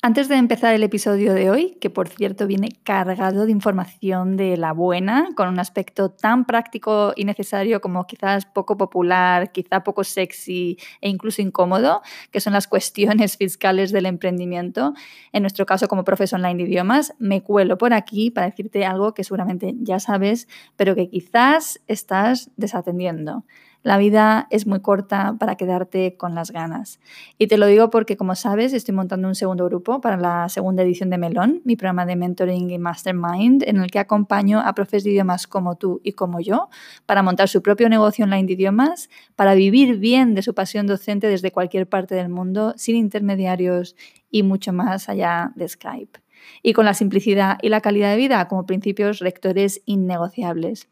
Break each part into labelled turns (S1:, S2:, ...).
S1: Antes de empezar el episodio de hoy, que por cierto viene cargado de información de la buena, con un aspecto tan práctico y necesario como quizás poco popular, quizá poco sexy e incluso incómodo, que son las cuestiones fiscales del emprendimiento, en nuestro caso como profesor online de idiomas, me cuelo por aquí para decirte algo que seguramente ya sabes, pero que quizás estás desatendiendo. La vida es muy corta para quedarte con las ganas. Y te lo digo porque, como sabes, estoy montando un segundo grupo para la segunda edición de Melón, mi programa de mentoring y mastermind, en el que acompaño a profes de idiomas como tú y como yo para montar su propio negocio online de idiomas, para vivir bien de su pasión docente desde cualquier parte del mundo, sin intermediarios y mucho más allá de Skype. Y con la simplicidad y la calidad de vida como principios rectores innegociables.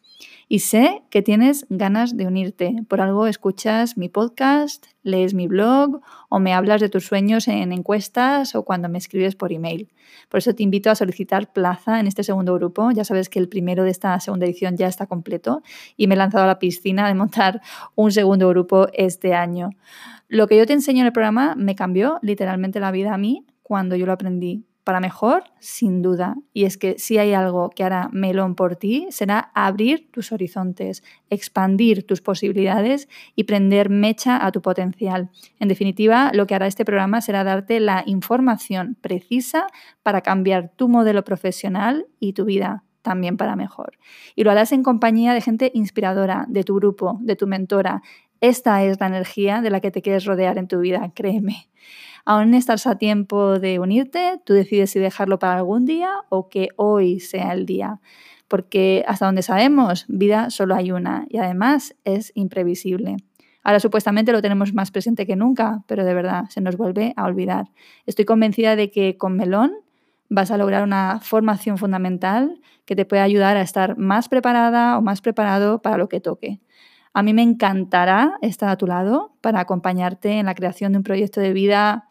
S1: Y sé que tienes ganas de unirte. Por algo escuchas mi podcast, lees mi blog o me hablas de tus sueños en encuestas o cuando me escribes por email. Por eso te invito a solicitar plaza en este segundo grupo. Ya sabes que el primero de esta segunda edición ya está completo y me he lanzado a la piscina de montar un segundo grupo este año. Lo que yo te enseño en el programa me cambió literalmente la vida a mí cuando yo lo aprendí para mejor, sin duda. Y es que si hay algo que hará Melón por ti, será abrir tus horizontes, expandir tus posibilidades y prender mecha a tu potencial. En definitiva, lo que hará este programa será darte la información precisa para cambiar tu modelo profesional y tu vida también para mejor. Y lo harás en compañía de gente inspiradora, de tu grupo, de tu mentora. Esta es la energía de la que te quieres rodear en tu vida, créeme. Aún estás a tiempo de unirte, tú decides si dejarlo para algún día o que hoy sea el día. Porque hasta donde sabemos, vida solo hay una y además es imprevisible. Ahora supuestamente lo tenemos más presente que nunca, pero de verdad se nos vuelve a olvidar. Estoy convencida de que con Melón vas a lograr una formación fundamental que te puede ayudar a estar más preparada o más preparado para lo que toque. A mí me encantará estar a tu lado para acompañarte en la creación de un proyecto de vida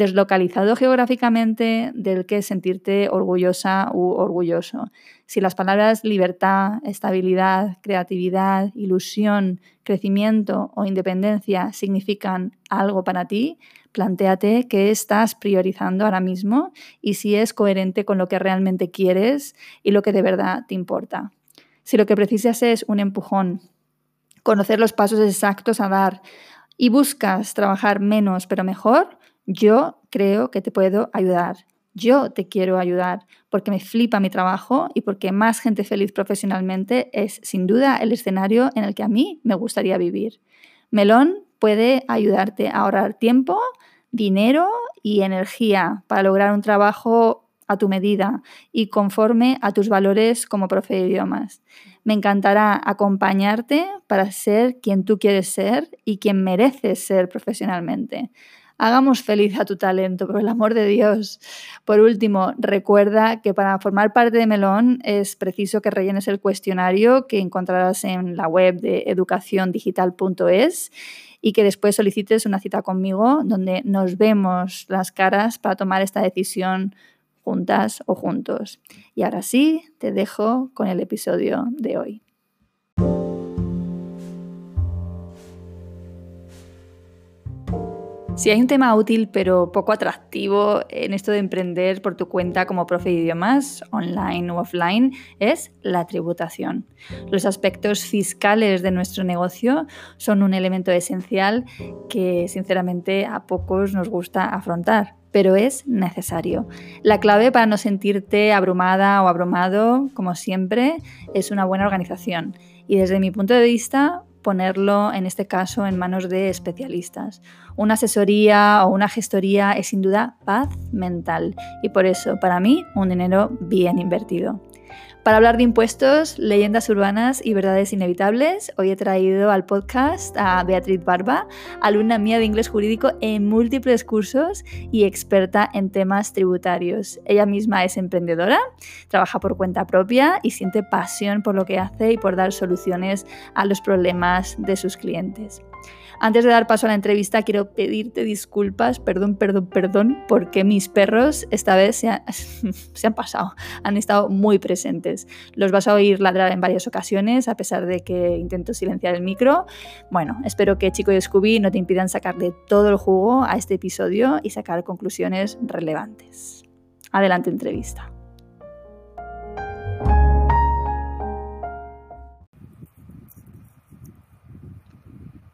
S1: deslocalizado geográficamente del que sentirte orgullosa u orgulloso. Si las palabras libertad, estabilidad, creatividad, ilusión, crecimiento o independencia significan algo para ti, plantéate qué estás priorizando ahora mismo y si es coherente con lo que realmente quieres y lo que de verdad te importa. Si lo que precisas es un empujón, conocer los pasos exactos a dar y buscas trabajar menos pero mejor, yo creo que te puedo ayudar. Yo te quiero ayudar porque me flipa mi trabajo y porque más gente feliz profesionalmente es sin duda el escenario en el que a mí me gustaría vivir. Melón puede ayudarte a ahorrar tiempo, dinero y energía para lograr un trabajo a tu medida y conforme a tus valores como profe de idiomas. Me encantará acompañarte para ser quien tú quieres ser y quien mereces ser profesionalmente. Hagamos feliz a tu talento, por el amor de Dios. Por último, recuerda que para formar parte de Melón es preciso que rellenes el cuestionario que encontrarás en la web de educaciondigital.es y que después solicites una cita conmigo donde nos vemos las caras para tomar esta decisión juntas o juntos. Y ahora sí, te dejo con el episodio de hoy. Si hay un tema útil pero poco atractivo en esto de emprender por tu cuenta como profe de idiomas, online o offline, es la tributación. Los aspectos fiscales de nuestro negocio son un elemento esencial que sinceramente a pocos nos gusta afrontar pero es necesario. La clave para no sentirte abrumada o abrumado, como siempre, es una buena organización. Y desde mi punto de vista, ponerlo, en este caso, en manos de especialistas. Una asesoría o una gestoría es sin duda paz mental y por eso, para mí, un dinero bien invertido. Para hablar de impuestos, leyendas urbanas y verdades inevitables, hoy he traído al podcast a Beatriz Barba, alumna mía de inglés jurídico en múltiples cursos y experta en temas tributarios. Ella misma es emprendedora, trabaja por cuenta propia y siente pasión por lo que hace y por dar soluciones a los problemas de sus clientes. Antes de dar paso a la entrevista, quiero pedirte disculpas, perdón, perdón, perdón, porque mis perros esta vez se, han pasado, han estado muy presentes. Los vas a oír ladrar en varias ocasiones, a pesar de que intento silenciar el micro. Bueno, espero que Chico y Scooby no te impidan sacarle todo el jugo a este episodio y sacar conclusiones relevantes. Adelante entrevista.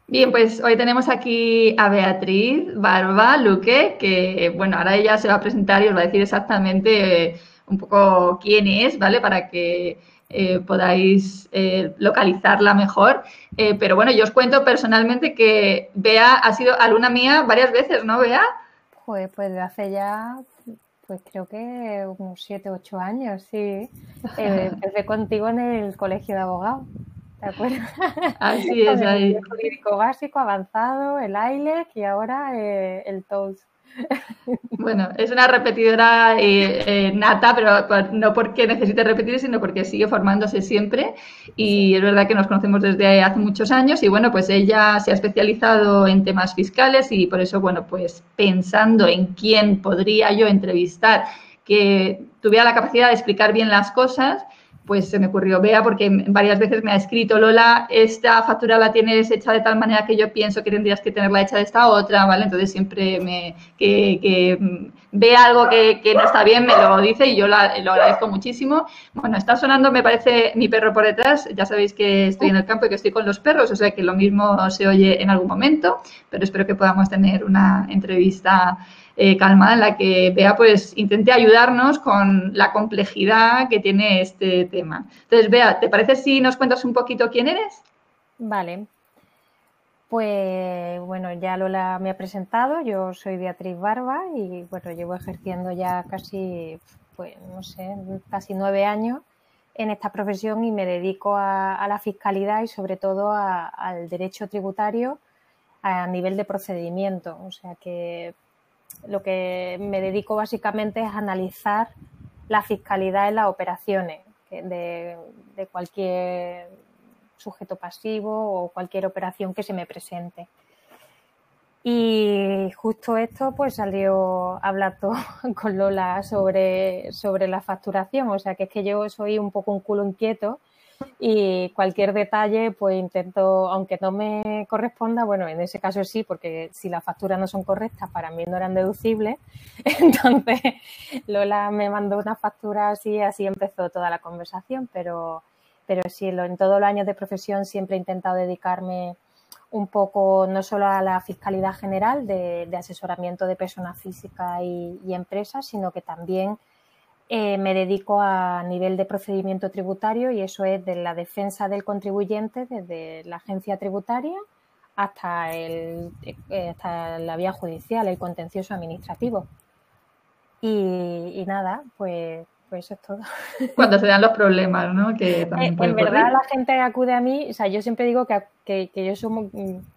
S1: Bien, pues hoy tenemos aquí a Beatriz Barba Luque, que bueno, ahora ella se va a presentar y os va a decir exactamente eh, un poco quién es, ¿vale? Para que eh, podáis eh, localizarla mejor. pero bueno, yo os cuento personalmente que Bea ha sido alumna mía varias veces, ¿no, Bea?
S2: Pues, pues de hace ya, pues creo que unos 7, 8 años, sí. empecé contigo en el colegio de abogados. ¿Te acuerdas?
S1: Así es, ahí.
S2: El jurídico básico, avanzado, el ILEC y ahora eh, el TOES.
S1: Bueno, es una repetidora eh, eh, nata, pero no porque necesite repetir, sino porque sigue formándose siempre. Y es verdad que nos conocemos desde hace muchos años. Y bueno, pues ella se ha especializado en temas fiscales y por eso, bueno, pues pensando en quién podría yo entrevistar que tuviera la capacidad de explicar bien las cosas, pues se me ocurrió, vea, porque varias veces me ha escrito, Lola, esta factura la tienes hecha de tal manera que yo pienso que tendrías que tenerla hecha de esta otra, ¿vale? Entonces siempre me, que, que mm, ve algo que, no está bien, me lo dice y yo lo agradezco muchísimo. Bueno, está sonando, me parece, mi perro por detrás, ya sabéis que estoy en el campo y que estoy con los perros, o sea que lo mismo se oye en algún momento, pero espero que podamos tener una entrevista eh, calmada en la que Bea pues intente ayudarnos con la complejidad que tiene este tema. Entonces, Bea, ¿te parece si nos cuentas un poquito quién eres?
S2: Vale. Pues bueno, ya Lola me ha presentado, yo soy Beatriz Barba y bueno, llevo ejerciendo ya casi, pues no sé, casi nueve años en esta profesión y me dedico a, la fiscalidad y sobre todo al derecho tributario a nivel de procedimiento. O sea que lo que me dedico básicamente es analizar la fiscalidad en las operaciones de, cualquier sujeto pasivo o cualquier operación que se me presente. Y justo esto pues salió hablando con Lola sobre, sobre la facturación, o sea que es que yo soy un poco un culo inquieto y cualquier detalle pues intento, aunque no me corresponda, bueno, en ese caso sí, porque si las facturas no son correctas, para mí no eran deducibles, entonces Lola me mandó una factura así, así empezó toda la conversación, pero, pero sí, en todos los años de profesión siempre he intentado dedicarme un poco no solo a la fiscalidad general de, asesoramiento de personas físicas y empresas, sino que también eh, me dedico a nivel de procedimiento tributario y eso es de la defensa del contribuyente desde la agencia tributaria hasta, el, eh, hasta la vía judicial, el contencioso administrativo. y nada, pues pues eso es todo.
S1: Cuando se dan los problemas, ¿no? Que
S2: también en verdad la gente acude a mí, o sea, yo siempre digo que, que, yo, soy,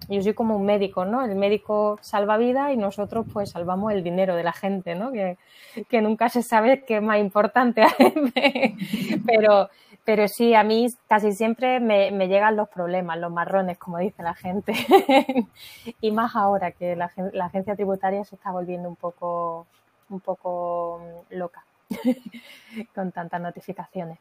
S2: yo soy como un médico, ¿no? El médico salva vidas y nosotros pues salvamos el dinero de la gente, ¿no? Que, que nunca se sabe qué es más importante. pero, pero sí, a mí casi siempre me, me, llegan los problemas, los marrones, como dice la gente. y más ahora que la, la agencia tributaria se está volviendo un poco, un poco loca. con tantas notificaciones.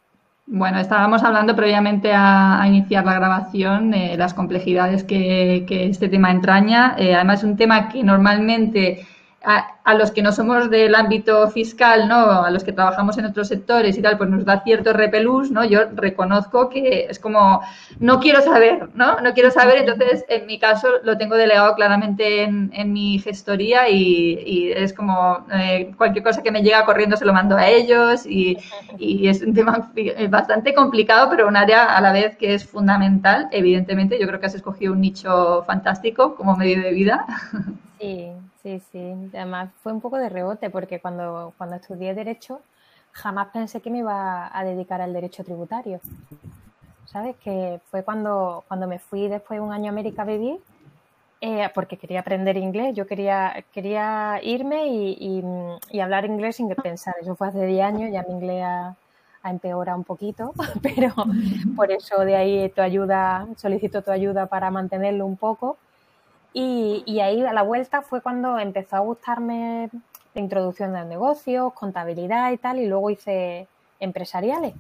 S1: Bueno, estábamos hablando previamente a, iniciar la grabación de las complejidades que, este tema entraña. Eh, además, es un tema que normalmente a, los que no somos del ámbito fiscal, ¿no? A los que trabajamos en otros sectores y tal, pues nos da cierto repelús, ¿no? Yo reconozco que es como, no quiero saber, ¿no? No quiero saber, entonces en mi caso lo tengo delegado claramente en, mi gestoría y, es como eh, cualquier cosa que me llega corriendo se lo mando a ellos y, y es un tema bastante complicado, pero un área a la vez que es fundamental, evidentemente. Yo creo que has escogido un nicho fantástico como medio de vida.
S2: Sí, Sí, sí. Además fue un poco de rebote porque cuando, cuando estudié Derecho jamás pensé que me iba a dedicar al derecho tributario. ¿Sabes? Que fue cuando, cuando me fui después de un año a América a vivir eh, porque quería aprender inglés. Yo quería, quería irme y, y, hablar inglés sin que pensar. Eso fue hace 10 años, ya mi inglés ha, ha empeorado un poquito, pero por eso de ahí tu ayuda, solicito tu ayuda para mantenerlo un poco Y, ahí a la vuelta fue cuando empezó a gustarme la introducción de negocios, contabilidad y tal, y luego hice empresariales.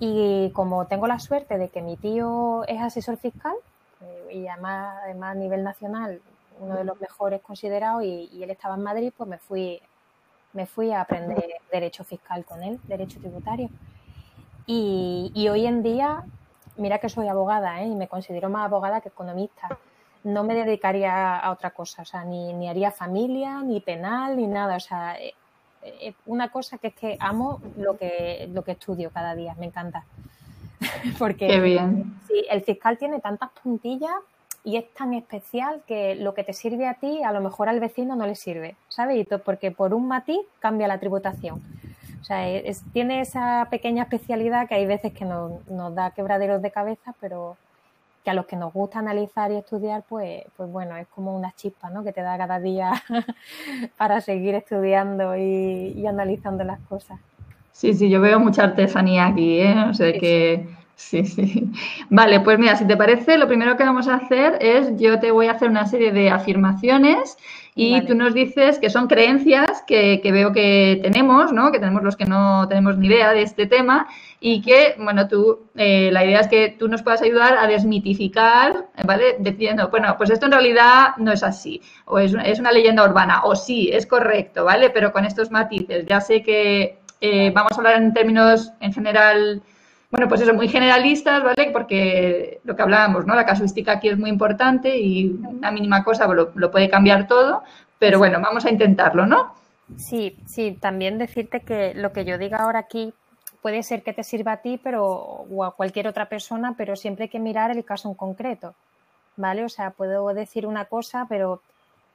S2: Y como tengo la suerte de que mi tío es asesor fiscal, eh, y además, además a nivel nacional uno de los mejores considerados y, él estaba en Madrid, pues me fui, me fui a aprender derecho fiscal con él, derecho tributario. Y, y hoy en día, mira que soy abogada ¿eh? y me considero más abogada que economista. No me dedicaría a otra cosa, o sea, ni, ni haría familia, ni penal, ni nada. O sea, eh, eh, una cosa que es que amo lo que, lo que estudio cada día, me encanta. Porque
S1: Qué bien.
S2: Sí, el fiscal tiene tantas puntillas y es tan especial que lo que te sirve a ti, a lo mejor al vecino no le sirve, ¿sabes? Porque por un matiz cambia la tributación. O sea, tiene esa pequeña especialidad que hay veces que nos, nos, da quebraderos de cabeza, pero que a los que nos gusta analizar y estudiar, pues, pues bueno, es como una chispa, ¿no? Que te da cada día para seguir estudiando y, y, analizando las cosas.
S1: Sí, sí, yo veo mucha artesanía aquí, ¿eh? O sea, que Sí, sí. Vale, pues mira, si te parece, lo primero que vamos a hacer es, yo te voy a hacer una serie de afirmaciones y tú nos dices que son creencias que, veo que tenemos, ¿no? Que tenemos los que no tenemos ni idea de este tema y que, bueno, tú, eh, la idea es que tú nos puedas ayudar a desmitificar, ¿vale? Diciendo, bueno, pues esto en realidad no es así, o es, es una leyenda urbana, o sí, es correcto, ¿vale? Pero con estos matices. Ya sé que eh, vamos a hablar en términos en general bueno, pues eso, muy generalistas, ¿vale? Porque lo que hablábamos, ¿no? La casuística aquí es muy importante y una mínima cosa lo, puede cambiar todo, pero bueno, vamos a intentarlo, ¿no?
S2: Sí, sí, también decirte que lo que yo diga ahora aquí puede ser que te sirva a ti pero, o a cualquier otra persona, pero siempre hay que mirar el caso en concreto, ¿vale? O sea, puedo decir una cosa, pero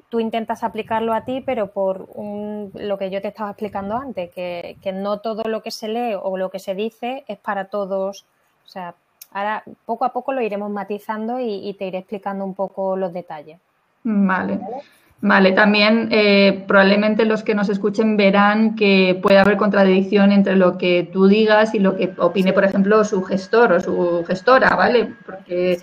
S2: tú intentas aplicarlo a ti, pero por lo que yo te estaba explicando antes, que, no todo lo que se lee o lo que se dice es para todos. O sea, ahora poco a poco lo iremos matizando y, te iré explicando un poco los detalles.
S1: Vale. Vale, también eh, probablemente los que nos escuchen verán que puede haber contradicción entre lo que tú digas y lo que opine, por ejemplo, su gestor o su gestora, ¿vale? Porque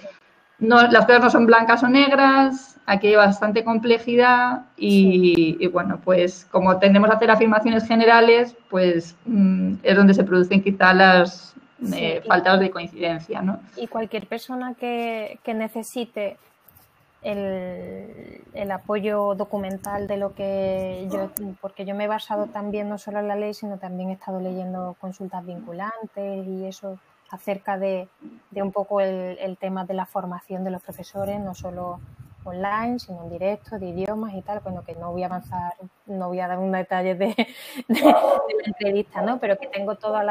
S1: no, las cosas no son blancas o negras, aquí hay bastante complejidad y, bueno, pues como tendemos a hacer afirmaciones generales, pues mm, es donde se producen quizá las eh, faltas de coincidencia, ¿no?
S2: Y cualquier persona que, necesite el, el, apoyo documental de lo que yo, porque yo me he basado también no solo en la ley, sino también he estado leyendo consultas vinculantes y eso acerca de, de un poco el, el tema de la formación de los profesores, no solo online, sino en directo, de idiomas y tal, bueno, que no voy a avanzar, no voy a dar un detalle de, la entrevista, ¿no? Pero que tengo todos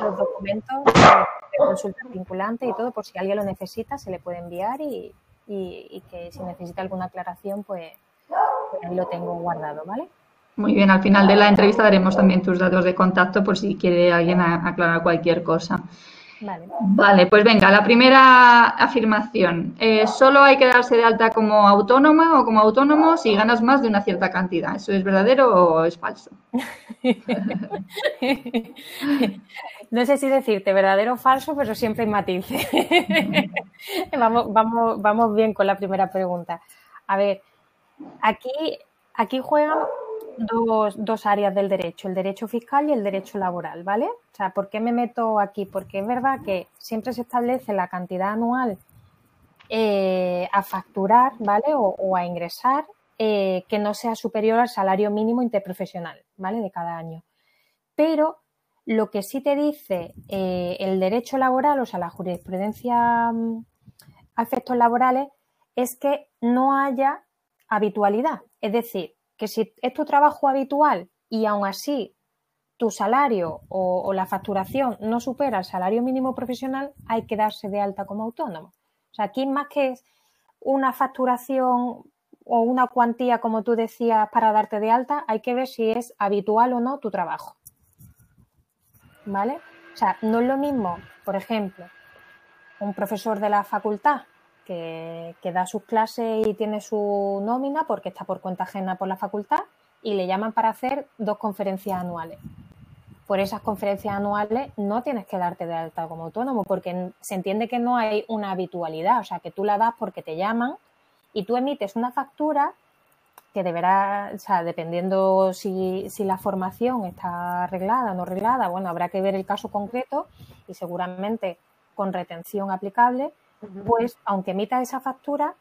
S2: los documentos de consulta vinculante y todo, por si alguien lo necesita, se le puede enviar y, que si necesita alguna aclaración, pues, pues, ahí lo tengo guardado, ¿vale?
S1: Muy bien, al final de la entrevista daremos también tus datos de contacto por si quiere alguien aclarar cualquier cosa. Vale. pues venga, la primera afirmación. Eh, solo hay que darse de alta como autónoma o como autónomo si ganas más de una cierta cantidad. ¿Eso es verdadero o es falso?
S2: no sé si decirte verdadero o falso, pero siempre hay matices. vamos, vamos, vamos bien con la primera pregunta. A ver, aquí, aquí juegan dos, dos, áreas del derecho, el derecho fiscal y el derecho laboral, ¿vale? O sea, ¿por qué me meto aquí? Porque es verdad que siempre se establece la cantidad anual eh, a facturar, ¿vale? O, a ingresar eh, que no sea superior al salario mínimo interprofesional, ¿vale? De cada año. Pero lo que sí te dice eh, el derecho laboral, o sea, la jurisprudencia mm, a efectos laborales, es que no haya habitualidad. Es decir, que si es tu trabajo habitual y aún así tu salario o, la facturación no supera el salario mínimo profesional, hay que darse de alta como autónomo. O sea, aquí más que una facturación o una cuantía, como tú decías, para darte de alta, hay que ver si es habitual o no tu trabajo. ¿Vale? O sea, no es lo mismo, por ejemplo, un profesor de la facultad que, da sus clases y tiene su nómina porque está por cuenta ajena por la facultad y le llaman para hacer dos conferencias anuales. por esas conferencias anuales no tienes que darte de alta como autónomo, porque se entiende que no hay una habitualidad, o sea, que tú la das porque te llaman y tú emites una factura que deberá, o sea, dependiendo si, si, la formación está arreglada o no arreglada, bueno, habrá que ver el caso concreto y seguramente con retención aplicable, pues aunque emitas esa factura,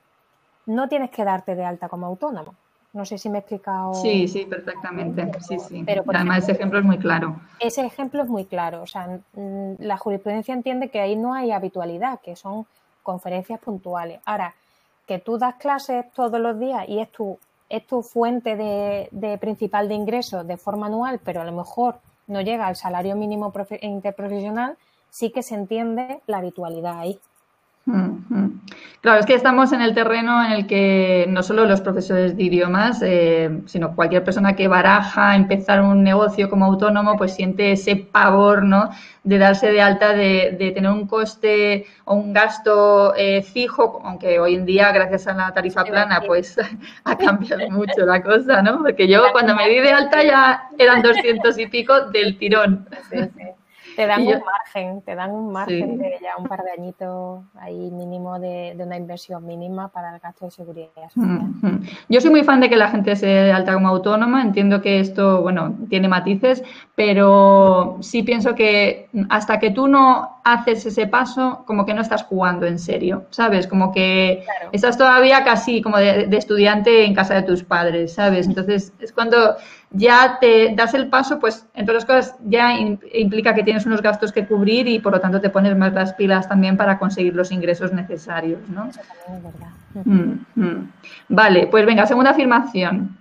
S2: no tienes que darte de alta como autónomo. No sé si me he explicado.
S1: Sí, sí, perfectamente. Sí, sí. Pero, Además, ese ejemplo es muy claro.
S2: Ese ejemplo es muy claro. O sea, la jurisprudencia entiende que ahí no hay habitualidad, que son conferencias puntuales. Ahora, que tú das clases todos los días y es tu, es tu fuente de, principal de ingresos de forma anual, pero a lo mejor no llega al salario mínimo interprofesional, sí que se entiende la habitualidad ahí.
S1: Claro, es que estamos en el terreno en el que no solo los profesores de idiomas, eh, sino cualquier persona que baraja empezar un negocio como autónomo, pues siente ese pavor, ¿no? De darse de alta, de, tener un coste o un gasto eh, fijo, aunque hoy en día, gracias a la tarifa plana, pues ha cambiado mucho la cosa, ¿no? Porque yo cuando me di de alta ya eran 200 y pico del tirón.
S2: Te dan un margen, te dan un margen de ya un par de añitos ahí mínimo de, una inversión mínima para el gasto de seguridad.
S1: Yo soy muy fan de que la gente se alta como autónoma, entiendo que esto, bueno, tiene matices, pero sí pienso que hasta que tú no haces ese paso, como que no estás jugando en serio, ¿sabes? Como que estás todavía casi como de, de estudiante en casa de tus padres, ¿sabes? Entonces es cuando ya te das el paso, pues entre otras cosas ya implica que tienes unos gastos que cubrir y por lo tanto te pones más las pilas también para conseguir los ingresos necesarios, ¿no? Mm, mm. Vale, pues venga, segunda afirmación.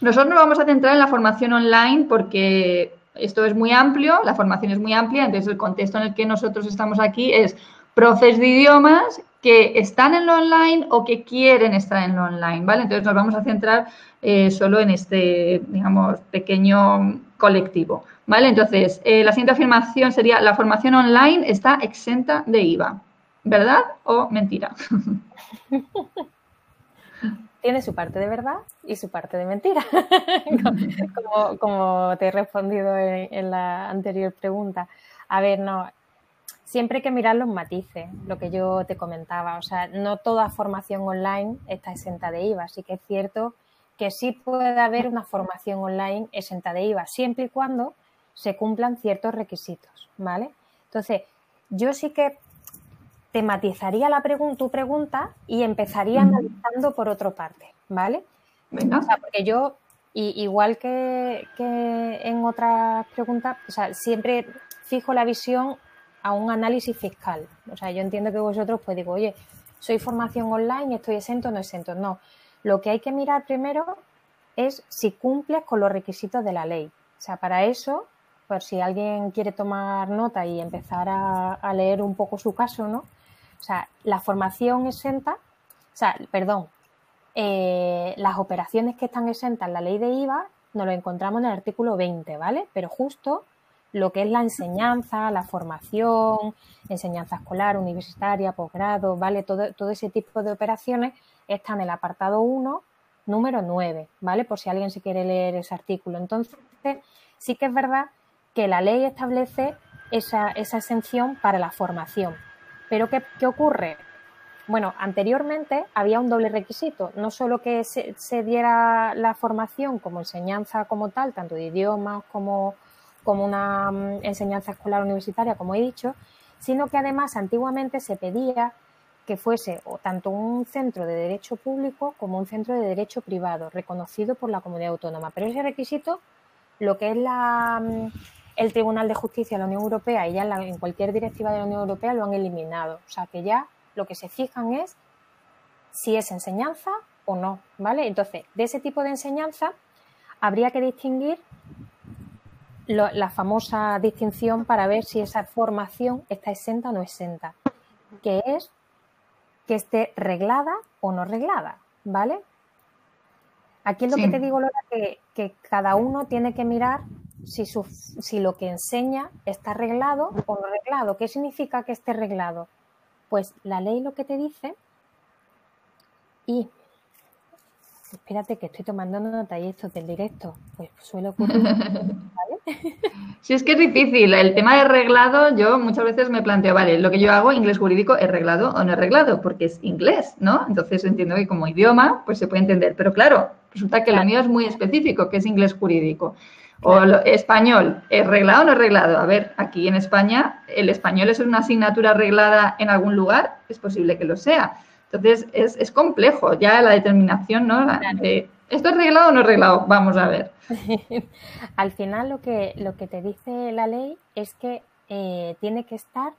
S1: Nosotros nos vamos a centrar en la formación online porque esto es muy amplio, la formación es muy amplia, entonces el contexto en el que nosotros estamos aquí es profes de idiomas que están en lo online o que quieren estar en lo online, ¿vale? Entonces nos vamos a centrar eh, solo en este, digamos, pequeño colectivo. ¿Vale? Entonces, eh, la siguiente afirmación sería, la formación online está exenta de IVA. ¿Verdad o mentira?
S2: Tiene su parte de verdad y su parte de mentira, como, te he respondido en, la anterior pregunta. A ver, no, siempre hay que mirar los matices, lo que yo te comentaba. O sea, no toda formación online está exenta de IVA. Así que es cierto que sí puede haber una formación online exenta de IVA, siempre y cuando se cumplan ciertos requisitos, ¿vale? Entonces, yo sí que tematizaría la tu pregunta y empezaría analizando por otra parte, ¿vale? O sea, porque yo, igual que, en otras preguntas, o sea, siempre fijo la visión a un análisis fiscal. O sea, yo entiendo que vosotros pues digo, oye, soy formación online, estoy exento o no exento. No, lo que hay que mirar primero es si cumples con los requisitos de la ley. O sea, para eso, por si alguien quiere tomar nota y empezar a, leer un poco su caso, ¿no? O sea, la formación exenta, o sea, perdón, eh, las operaciones que están exentas en la ley de IVA nos lo encontramos en el artículo 20, ¿vale? Pero justo lo que es la enseñanza, la formación, enseñanza escolar, universitaria, posgrado, ¿vale? Todo, todo ese tipo de operaciones está en el apartado 1, número 9, ¿vale? Por si alguien se quiere leer ese artículo. Entonces, sí que es verdad que la ley establece esa, exención para la formación. Pero ¿qué, ocurre? Bueno, anteriormente había un doble requisito, no solo que se, se, diera la formación como enseñanza como tal, tanto de idiomas como, como una mm, enseñanza escolar universitaria, como he dicho, sino que además antiguamente se pedía que fuese o tanto un centro de derecho público como un centro de derecho privado, reconocido por la comunidad autónoma. Pero ese requisito, lo que es la, mm, el Tribunal de Justicia de la Unión Europea y ya en, cualquier directiva de la Unión Europea lo han eliminado. O sea que ya lo que se fijan es si es enseñanza o no, ¿vale? Entonces, de ese tipo de enseñanza habría que distinguir la famosa distinción para ver si esa formación está exenta o no exenta, que es que esté reglada o no reglada, ¿vale? Aquí es lo que te digo, Lola, que, que, cada uno tiene que mirar si, su, si lo que enseña está reglado o no reglado. ¿Qué significa que esté reglado? Pues la ley lo que te dice y espérate que estoy tomando nota y esto del directo, pues suele ocurrir.
S1: Sí, es que es difícil. El tema de reglado, yo muchas veces me planteo, vale, lo que yo hago, inglés jurídico, ¿es reglado o no es reglado? Porque es inglés, ¿no? Entonces entiendo que como idioma, pues se puede entender. Pero claro, resulta que lo mío es muy específico, que es inglés jurídico. O español, ¿es reglado o no es reglado? A ver, aquí en España, ¿el español es una asignatura reglada en algún lugar? Es posible que lo sea. Entonces, es, es complejo ya la determinación, ¿no? De, ¿Esto es reglado o no es reglado? Vamos a ver.
S2: Al final lo que, lo que te dice la ley es que eh, tiene que estar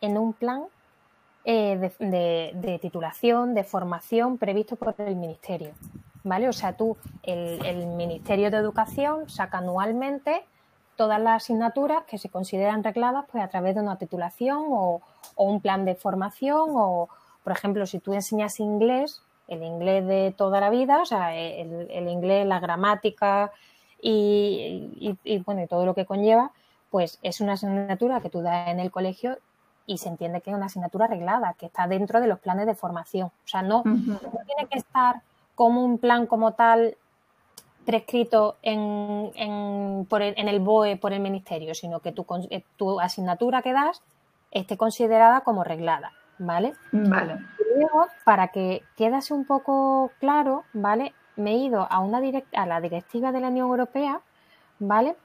S2: en un plan eh, de, titulación, de formación previsto por el Ministerio. ¿Vale? O sea, tú, el, Ministerio de Educación saca anualmente todas las asignaturas que se consideran regladas pues, a través de una titulación o, o un plan de formación o, por ejemplo, si tú enseñas inglés, el inglés de toda la vida, o sea, el, inglés, la gramática y, bueno, y todo lo que conlleva, pues es una asignatura que tú das en el colegio y se entiende que es una asignatura arreglada, que está dentro de los planes de formación. O sea, no, tiene que estar como un plan como tal prescrito en, en, por el, en el BOE por el ministerio, sino que tu, eh, tu asignatura que das esté considerada como reglada. ¿vale?
S1: Vale.
S2: luego, para que quedase un poco claro, ¿vale? Me he ido a, una a la directiva de la Unión Europea, ¿vale?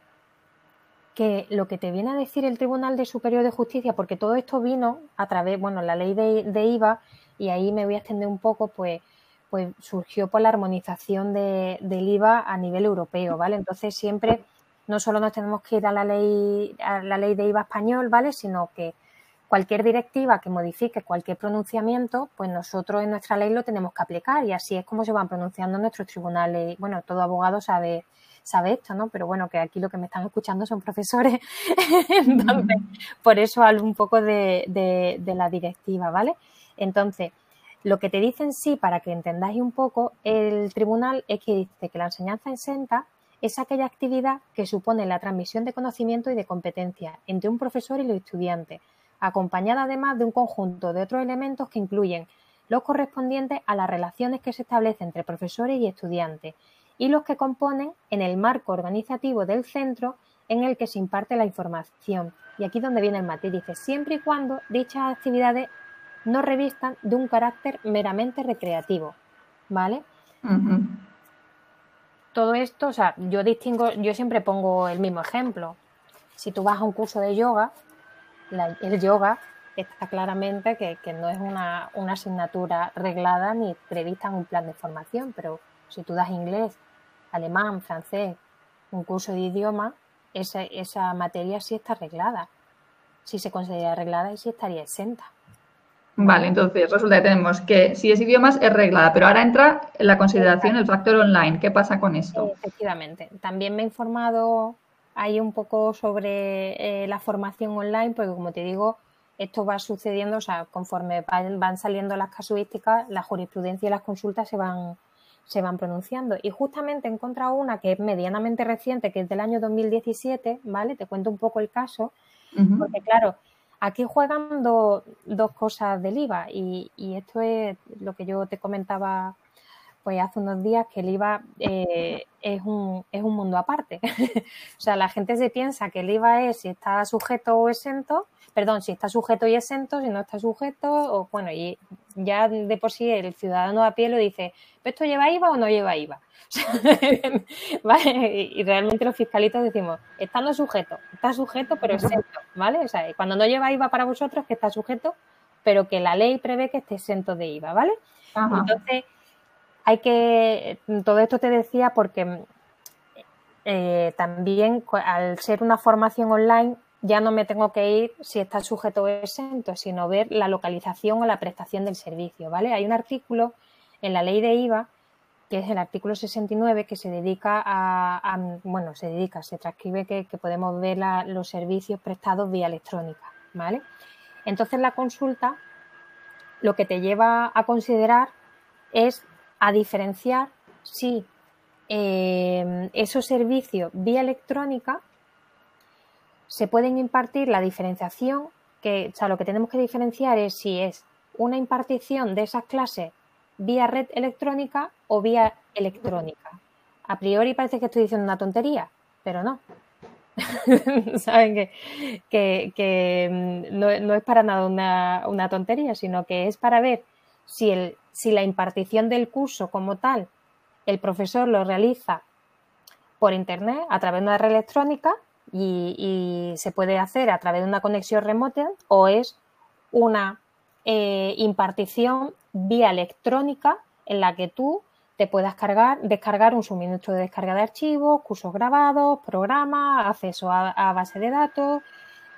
S2: Que lo que te viene a decir el Tribunal de Superior de Justicia, porque todo esto vino a través, bueno, la ley de, IVA, y ahí me voy a extender un poco, pues, pues surgió por la armonización de, del IVA a nivel europeo, ¿vale? Entonces siempre no solo nos tenemos que ir a la ley, a la ley de IVA español, ¿vale? Sino que cualquier directiva que modifique cualquier pronunciamiento, pues nosotros en nuestra ley lo tenemos que aplicar y así es como se van pronunciando nuestros tribunales. Bueno, todo abogado sabe, sabe esto, ¿no? Pero bueno, que aquí lo que me están escuchando son profesores, entonces por eso hablo un poco de, de, la directiva, ¿vale? Entonces, lo que te dicen sí, para que entendáis un poco, el tribunal es que dice que la enseñanza exenta es aquella actividad que supone la transmisión de conocimiento y de competencia entre un profesor y los estudiantes, acompañada además de un conjunto de otros elementos que incluyen los correspondientes a las relaciones que se establecen entre profesores y estudiantes y los que componen en el marco organizativo del centro en el que se imparte la información. Y aquí donde viene el matiz, dice, siempre y cuando dichas actividades no revistan de un carácter meramente recreativo. ¿Vale? Todo esto, o sea, yo distingo, yo siempre pongo el mismo ejemplo. Si tú vas a un curso de yoga, el yoga está claramente que, no es una, asignatura reglada ni prevista en un plan de formación, pero si tú das inglés, alemán, francés, un curso de idioma, esa, esa materia sí está arreglada. Si se considera arreglada y sí estaría exenta.
S1: Vale, entonces resulta que tenemos que si es idiomas es reglada, pero ahora entra en la consideración el factor online. ¿Qué pasa con esto?
S2: Efectivamente. También me he informado hay un poco sobre eh, la formación online, porque como te digo, esto va sucediendo, o sea, conforme van, saliendo las casuísticas, la jurisprudencia y las consultas se van, se van pronunciando. Y justamente he encontrado una que es medianamente reciente, que es del año 2017, ¿vale? Te cuento un poco el caso, porque claro, aquí juegan dos cosas del IVA y, y, esto es lo que yo te comentaba pues hace unos días que el IVA eh, es, un, es un mundo aparte. o sea, la gente se piensa que el IVA es si está sujeto o exento, perdón, si está sujeto y exento, si no está sujeto, o bueno, y ya de por sí el ciudadano a pie lo dice, ¿esto lleva IVA o no lleva IVA? ¿Vale? Y, realmente los fiscalitos decimos, estando sujeto, está sujeto pero exento, ¿vale? O sea, cuando no lleva IVA para vosotros, que está sujeto, pero que la ley prevé que esté exento de IVA, ¿vale? Entonces, hay que, todo esto te decía porque eh, también al ser una formación online ya no me tengo que ir si está sujeto o exento, sino ver la localización o la prestación del servicio, ¿vale? Hay un artículo en la ley de IVA que es el artículo 69 que se dedica a, bueno, se dedica, se transcribe que, podemos ver los servicios prestados vía electrónica, ¿vale? Entonces la consulta lo que te lleva a considerar es a diferenciar si eh, esos servicios vía electrónica se pueden impartir la diferenciación, que, o sea, lo que tenemos que diferenciar es si es una impartición de esas clases vía red electrónica o vía electrónica. A priori parece que estoy diciendo una tontería, pero no. Saben que, mm, no, es para nada una, tontería, sino que es para ver si, el, si la impartición del curso como tal, el profesor lo realiza por internet a través de una red electrónica y, se puede hacer a través de una conexión remota o es una eh, impartición vía electrónica en la que tú te puedas cargar, descargar un suministro de descarga de archivos, cursos grabados, programas, acceso a, base de datos.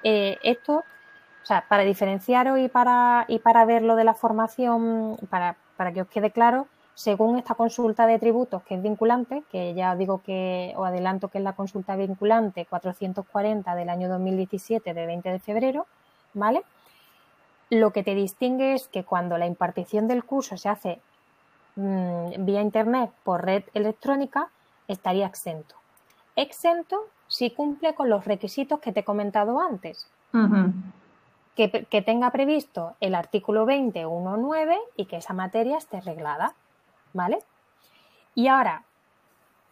S2: Eh, esto, o sea, para diferenciaros y para, y para ver lo de la formación, para, para que os quede claro, según esta consulta de tributos que es vinculante, que ya os digo que os adelanto que es la consulta vinculante 440 del año 2017 de 20 de febrero, ¿vale? Lo que te distingue es que cuando la impartición del curso se hace Mm, vía Internet por red electrónica estaría exento. Exento si cumple con los requisitos que te he comentado antes. que, tenga previsto el artículo 20.1.9 y que esa materia esté reglada. ¿Vale? Y ahora,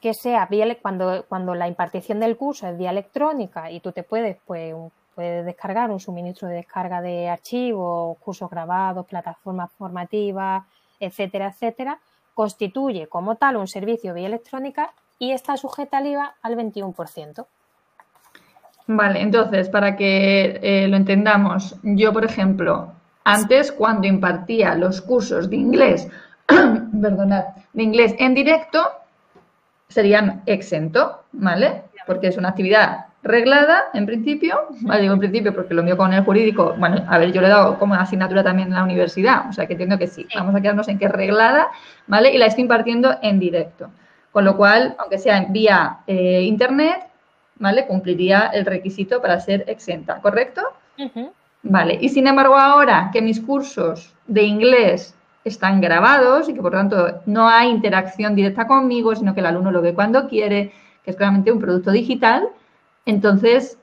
S2: que sea cuando, cuando la impartición del curso es vía electrónica y tú te puedes, pues, puedes descargar un suministro de descarga de archivos, cursos grabados, plataformas formativas, etcétera, etcétera, constituye como tal un servicio vía electrónica y está sujeta al IVA al 21%.
S1: Vale, entonces, para que eh, lo entendamos, yo, por ejemplo, antes cuando impartía los cursos de inglés, perdonad, de inglés en directo, serían exento, ¿vale? Porque es una actividad reglada en principio, vale, digo en principio porque lo mío con el jurídico, bueno, a ver, yo le he dado como asignatura también en la universidad, o sea que entiendo que sí, vamos a quedarnos en que es reglada, ¿vale? Y la estoy impartiendo en directo, con lo cual, aunque sea en vía eh, internet, ¿vale? Cumpliría el requisito para ser exenta, ¿correcto? Vale, y sin embargo ahora que mis cursos de inglés están grabados y que por tanto no hay interacción directa conmigo, sino que el alumno lo ve cuando quiere, que es claramente un producto digital, entonces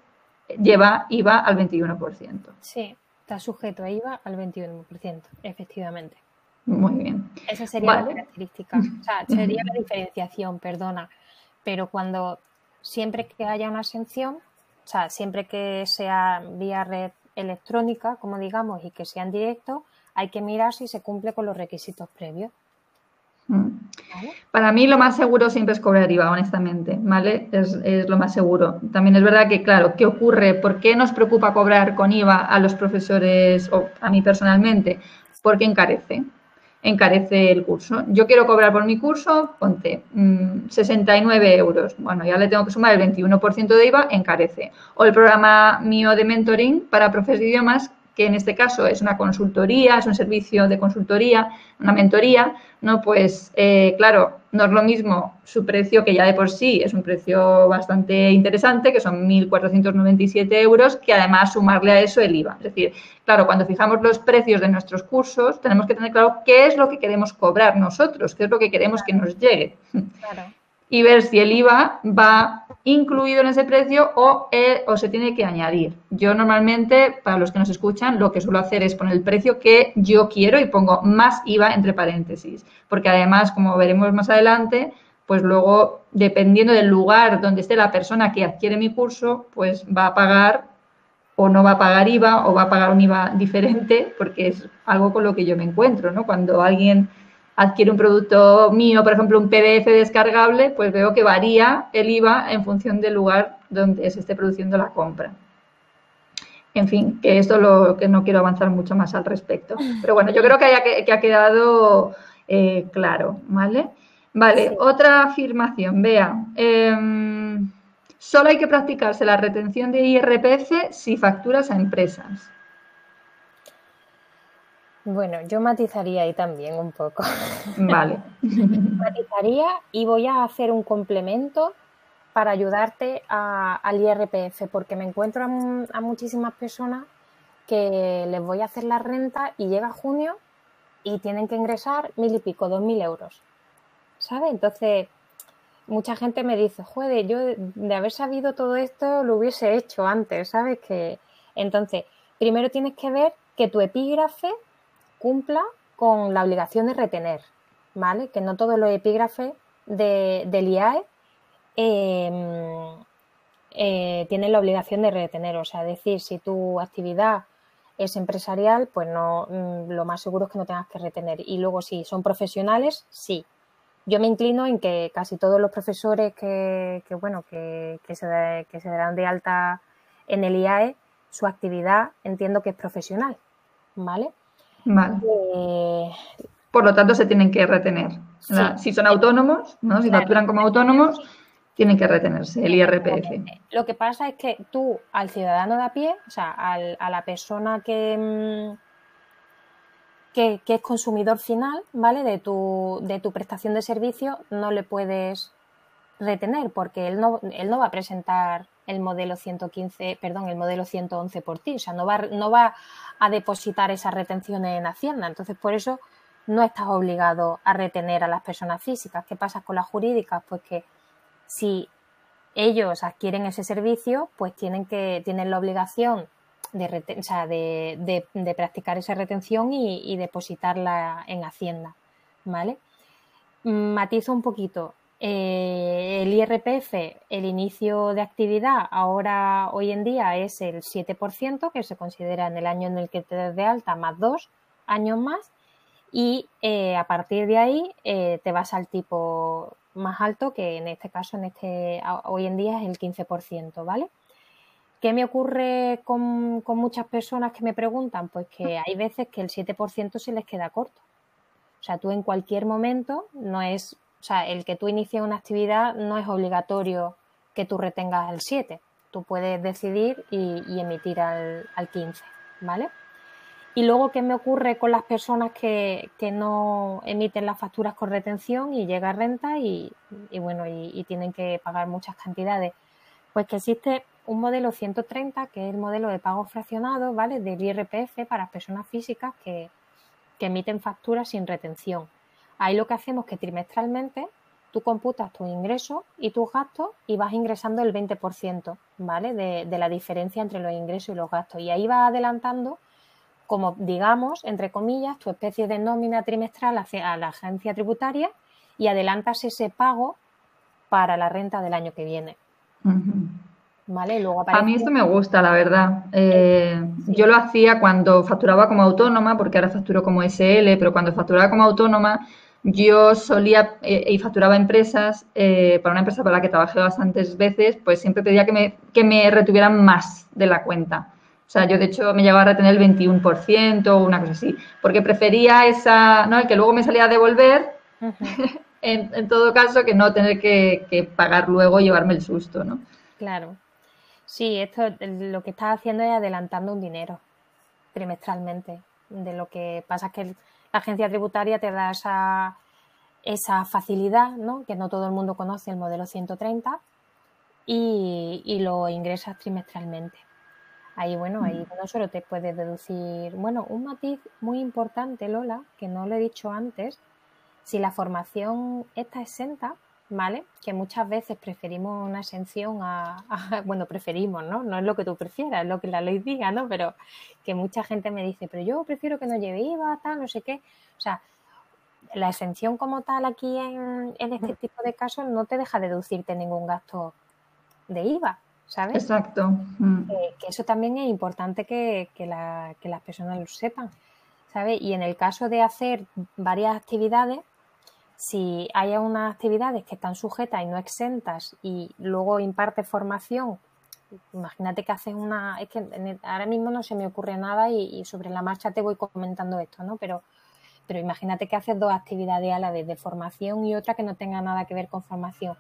S1: lleva IVA al 21%.
S2: Sí, está sujeto a IVA al 21%, efectivamente.
S1: Muy bien.
S2: Esa sería la característica. O sea, sería la diferenciación, perdona. Pero cuando siempre que haya una exención, o sea, siempre que sea vía red electrónica, como digamos, y que sea en directo, hay que mirar si se cumple con los requisitos previos.
S1: Mm. Para mí lo más seguro siempre es cobrar IVA, honestamente, ¿vale? Es, lo más seguro. También es verdad que, claro, ¿qué ocurre? ¿Por qué nos preocupa cobrar con IVA a los profesores o a mí personalmente? Porque encarece, encarece el curso. Yo quiero cobrar por mi curso, ponte, 69 mm, euros. Bueno, ya le tengo que sumar el 21% de IVA, encarece. O el programa mío de mentoring para profes de idiomas que en este caso es una consultoría, es un servicio de consultoría, una mentoría, ¿no? Pues eh, claro, no es lo mismo su precio, que ya de por sí es un precio bastante interesante, que son 1.497 euros, que además sumarle a eso el IVA. Es decir, claro, cuando fijamos los precios de nuestros cursos, tenemos que tener claro qué es lo que queremos cobrar nosotros, qué es lo que queremos que nos llegue. Claro y ver si el IVA va incluido en ese precio o, eh, o, se tiene que añadir. Yo normalmente, para los que nos escuchan, lo que suelo hacer es poner el precio que yo quiero y pongo más IVA entre paréntesis, porque además, como veremos más adelante, pues luego, dependiendo del lugar donde esté la persona que adquiere mi curso, pues va a pagar o no va a pagar IVA o va a pagar un IVA diferente, porque es algo con lo que yo me encuentro, ¿no? Cuando alguien adquiere un producto mío, por ejemplo, un PDF descargable, pues veo que varía el IVA en función del lugar donde se esté produciendo la compra. En fin, que esto lo que no quiero avanzar mucho más al respecto. Pero bueno, yo creo que, haya, que, ha quedado eh, claro, ¿vale? Vale, otra afirmación, vea. Em, solo hay que practicarse la retención de IRPF si facturas a empresas.
S2: Bueno, yo matizaría ahí también un poco.
S1: Vale.
S2: matizaría y voy a hacer un complemento para ayudarte al IRPF, porque me encuentro a, muchísimas personas que les voy a hacer la renta y llega junio y tienen que ingresar mil y pico, dos mil euros. ¿Sabes? Entonces, mucha gente me dice, joder, yo de haber sabido todo esto lo hubiese hecho antes, ¿sabes? Que entonces, primero tienes que ver que tu epígrafe cumpla con la obligación de retener, ¿vale? Que no todos los epígrafes de, del IAE em, eh, tienen la obligación de retener. O sea, decir, si tu actividad es empresarial, pues no, mm, lo más seguro es que no tengas que retener. Y luego, si son profesionales, sí. Yo me inclino en que casi todos los profesores que, bueno, que, se, que se darán de alta en el IAE, su actividad entiendo que es profesional, ¿vale?
S1: Vale. Eh, Por lo tanto, se tienen que retener. Si son autónomos, ¿no? si facturan como autónomos, tienen que retenerse el IRPF.
S2: Lo que pasa es que tú, al ciudadano de a pie, o sea, a la persona que, mm, que, es consumidor final, ¿vale? De tu, de tu prestación de servicio, no le puedes retener porque él no, él no va a presentar el modelo 115, perdón, el modelo 111 por ti, o sea, no va, no va a depositar esas retenciones en Hacienda. Entonces, por eso no estás obligado a retener a las personas físicas. ¿Qué pasa con las jurídicas? Pues que si ellos adquieren ese servicio, pues tienen que tienen la obligación de, de, practicar esa retención y, depositarla en Hacienda, ¿vale? Matizo un poquito. Eh, el IRPF, el inicio de actividad, ahora hoy en día es el 7%, que se considera en el año en el que te des de alta más dos años más, y eh, a partir de ahí eh, te vas al tipo más alto, que en este caso, en este, hoy en día es el 15%, ¿vale? ¿Qué me ocurre con, muchas personas que me preguntan? Pues que hay veces que el 7% se les queda corto. O sea, tú en cualquier momento no es, o sea, el que tú inicies una actividad no es obligatorio que tú retengas el 7. Tú puedes decidir y, emitir al, al 15, ¿vale? Y luego, ¿qué me ocurre con las personas que, no emiten las facturas con retención y llega renta y, bueno, y, tienen que pagar muchas cantidades? Pues que existe un modelo 130, que es el modelo de pago fraccionado, ¿vale? Del IRPF para personas físicas que, emiten facturas sin retención. Ahí lo que hacemos es que trimestralmente tú computas tus ingresos y tus gastos y vas ingresando el 20%, ¿vale? De, de la diferencia entre los ingresos y los gastos. Y ahí vas adelantando como digamos, entre comillas, tu especie de nómina trimestral a la agencia tributaria y adelantas ese pago para la renta del año que viene.
S1: ¿Vale? Luego A mí esto me gusta, la verdad. Eh, yo lo hacía cuando facturaba como autónoma, porque ahora facturo como SL, pero cuando facturaba como autónoma, yo solía eh, y facturaba empresas, eh, para una empresa para la que trabajé bastantes veces, pues siempre pedía que me, que me retuvieran más de la cuenta. O sea, yo de hecho me llegaba a retener el 21% o una cosa así, porque prefería esa, ¿no? El que luego me salía a devolver, en, todo caso, que no tener que, pagar luego y llevarme el susto, ¿no?
S2: Claro. Sí, esto lo que estás haciendo es adelantando un dinero trimestralmente. De lo que pasa es que la agencia tributaria te da esa, esa facilidad, ¿no? Que no todo el mundo conoce el modelo 130 y, y lo ingresas trimestralmente. Ahí, bueno, ahí no solo te puedes deducir, bueno, un matiz muy importante, Lola, que no lo he dicho antes, si la formación está exenta, ¿vale? Que muchas veces preferimos una exención a, bueno, preferimos, ¿no? No es lo que tú prefieras, es lo que la ley diga, ¿no? Pero que mucha gente me dice, pero yo prefiero que no lleve IVA, tal, no sé qué. O sea, la exención como tal aquí en, en este tipo de casos no te deja deducirte ningún gasto de IVA. ¿sabes?
S1: Exacto.
S2: Mm. que eso también es importante que, las personas lo sepan, ¿sabes? Y en el caso de hacer varias actividades, si hay unas actividades que están sujetas y no exentas y luego imparte formación, imagínate que haces una, es que ahora mismo no se me ocurre nada y, sobre la marcha te voy comentando esto, ¿no? Pero, pero imagínate que haces dos actividades a la vez de formación y otra que no tenga nada que ver con formación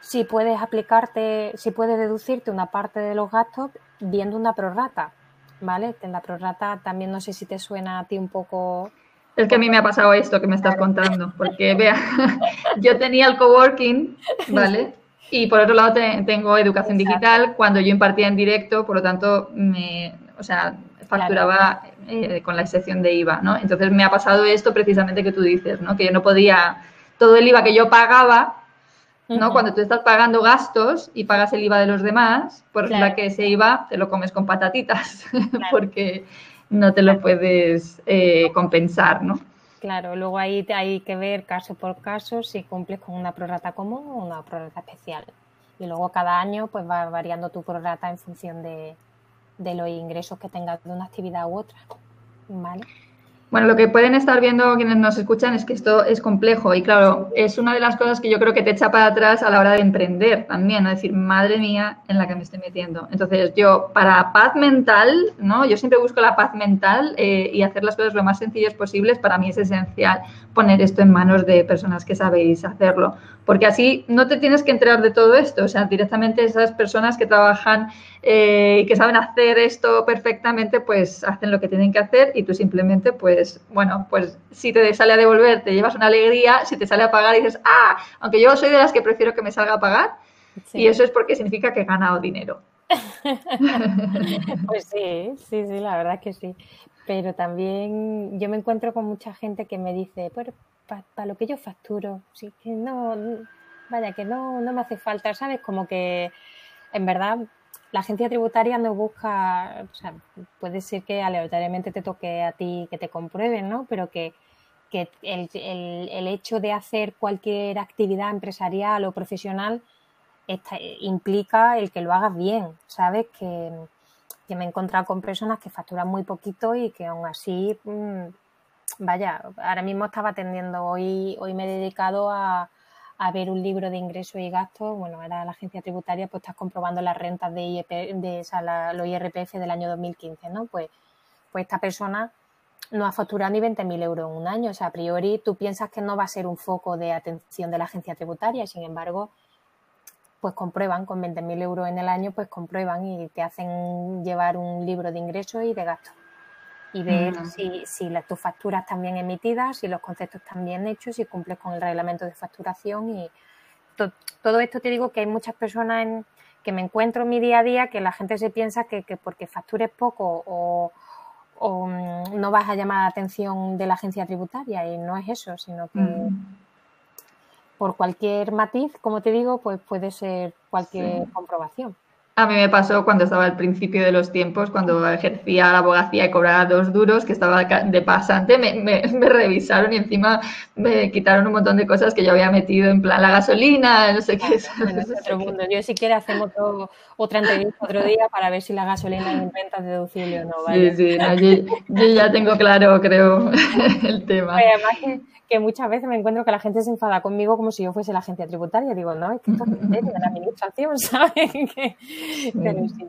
S2: si puedes aplicarte, si puedes deducirte una parte de los gastos viendo una prorata, ¿vale? En la prorata también no sé si te suena a ti un poco...
S1: Es que a mí me ha pasado esto que me estás contando, porque vea, yo tenía el coworking, ¿vale? Y por otro lado tengo educación digital cuando yo impartía en directo, por lo tanto, me, o sea, facturaba eh, con la excepción de IVA, ¿no? Entonces me ha pasado esto precisamente que tú dices, ¿no? Que yo no podía, todo el IVA que yo pagaba, ¿no? Cuando tú estás pagando gastos y pagas el IVA de los demás, por la que ese IVA te lo comes con patatitas, porque no te lo puedes eh, compensar, ¿no?
S2: Claro, luego ahí hay que ver caso por caso si cumples con una prorata común o una prorata especial. Y luego cada año pues va variando tu prorata en función de, de los ingresos que tengas de una actividad u otra. ¿Vale?
S1: Bueno, lo que pueden estar viendo quienes nos escuchan es que esto es complejo y claro, es una de las cosas que yo creo que te echa para atrás a la hora de emprender también, es decir, madre mía en la que me estoy metiendo. Entonces yo, para paz mental, ¿no? Yo siempre busco la paz mental eh, y hacer las cosas lo más sencillas posibles, para mí es esencial poner esto en manos de personas que sabéis hacerlo, porque así no te tienes que enterar de todo esto, o sea, directamente esas personas que trabajan eh, y que saben hacer esto perfectamente, pues hacen lo que tienen que hacer y tú simplemente, pues, bueno, pues si te sale a devolver, te llevas una alegría, si te sale a pagar, dices, ah, aunque yo soy de las que prefiero que me salga a pagar, y eso es porque significa que he ganado dinero.
S2: pues sí, sí, sí, la verdad es que sí. Pero también yo me encuentro con mucha gente que me dice, pues para lo que yo facturo, sí que no, vaya, que no, no me hace falta, ¿sabes? Como que en verdad la agencia tributaria no busca, o sea, puede ser que aleatoriamente te toque a ti que te comprueben, ¿no? Pero que, que el, el, el, hecho de hacer cualquier actividad empresarial o profesional implica el que lo hagas bien, ¿sabes? Que, que, me he encontrado con personas que facturan muy poquito y que aún así mmm, vaya, ahora mismo estaba atendiendo, hoy, hoy me he dedicado a, ver un libro de ingresos y gastos, bueno, era la agencia tributaria, pues estás comprobando las rentas de, IEP, de los IRPF del año 2015, ¿no? Pues, pues esta persona no ha facturado ni 20.000 euros en un año, o sea, a priori tú piensas que no va a ser un foco de atención de la agencia tributaria sin embargo, pues comprueban con 20.000 euros en el año, pues comprueban y te hacen llevar un libro de ingresos y de gastos y ver si, si las, tus facturas están bien emitidas, si los conceptos están bien hechos, si cumples con el reglamento de facturación y todo esto te digo que hay muchas personas en, que me encuentro en mi día a día que la gente se piensa que, que porque factures poco o, o, mm, no vas a llamar la atención de la agencia tributaria y no es eso, sino que por cualquier matiz, como te digo, pues puede ser cualquier comprobación.
S1: A mí me pasó cuando estaba al principio de los tiempos, cuando ejercía la abogacía y cobraba dos duros, que estaba de pasante, me, me, me, revisaron y encima me quitaron un montón de cosas que yo había metido, en plan la gasolina, no sé qué.
S2: Bueno, es otro mundo. Yo si quiere hacemos otro, otra entrevista otro día para ver si la gasolina es rentas deducible o no.
S1: ¿vale? Sí, sí, no, yo, yo, ya tengo claro, creo, el tema.
S2: además que que muchas veces me encuentro que la gente se enfada conmigo como si yo fuese la agencia tributaria. Digo, no, es que esto es de la administración, ¿sabes?
S1: Pero sí.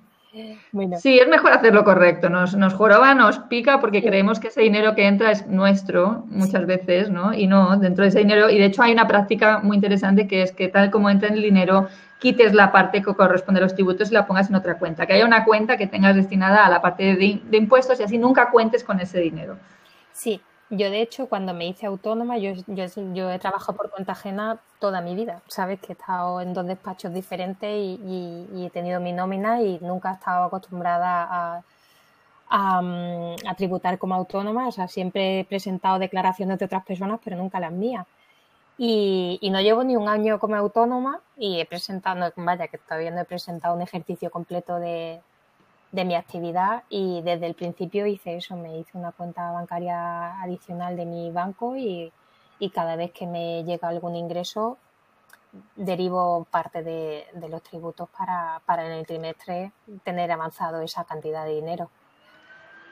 S1: Bueno. Sí, es mejor hacerlo correcto. Nos, nos joroba, nos pica porque creemos que ese dinero que entra es nuestro muchas veces, ¿no? Y no, dentro de ese dinero. Y de hecho hay una práctica muy interesante que es que tal como entra en el dinero, quites la parte que corresponde a los tributos y la pongas en otra cuenta. Que haya una cuenta que tengas destinada a la parte de, de impuestos y así nunca cuentes con ese dinero.
S2: Sí, yo, de hecho, cuando me hice autónoma, yo, yo, yo, he trabajado por cuenta ajena toda mi vida. Sabes que he estado en dos despachos diferentes y, y, y he tenido mi nómina y nunca he estado acostumbrada a, a, tributar como autónoma. O sea, siempre he presentado declaraciones de otras personas, pero nunca las mías. Y, y no llevo ni un año como autónoma y he presentado, vaya, que todavía no he presentado un ejercicio completo de, de mi actividad y desde el principio hice eso, me hice una cuenta bancaria adicional de mi banco y, y cada vez que me llega algún ingreso derivo parte de, de los tributos para, para en el trimestre tener avanzado esa cantidad de dinero.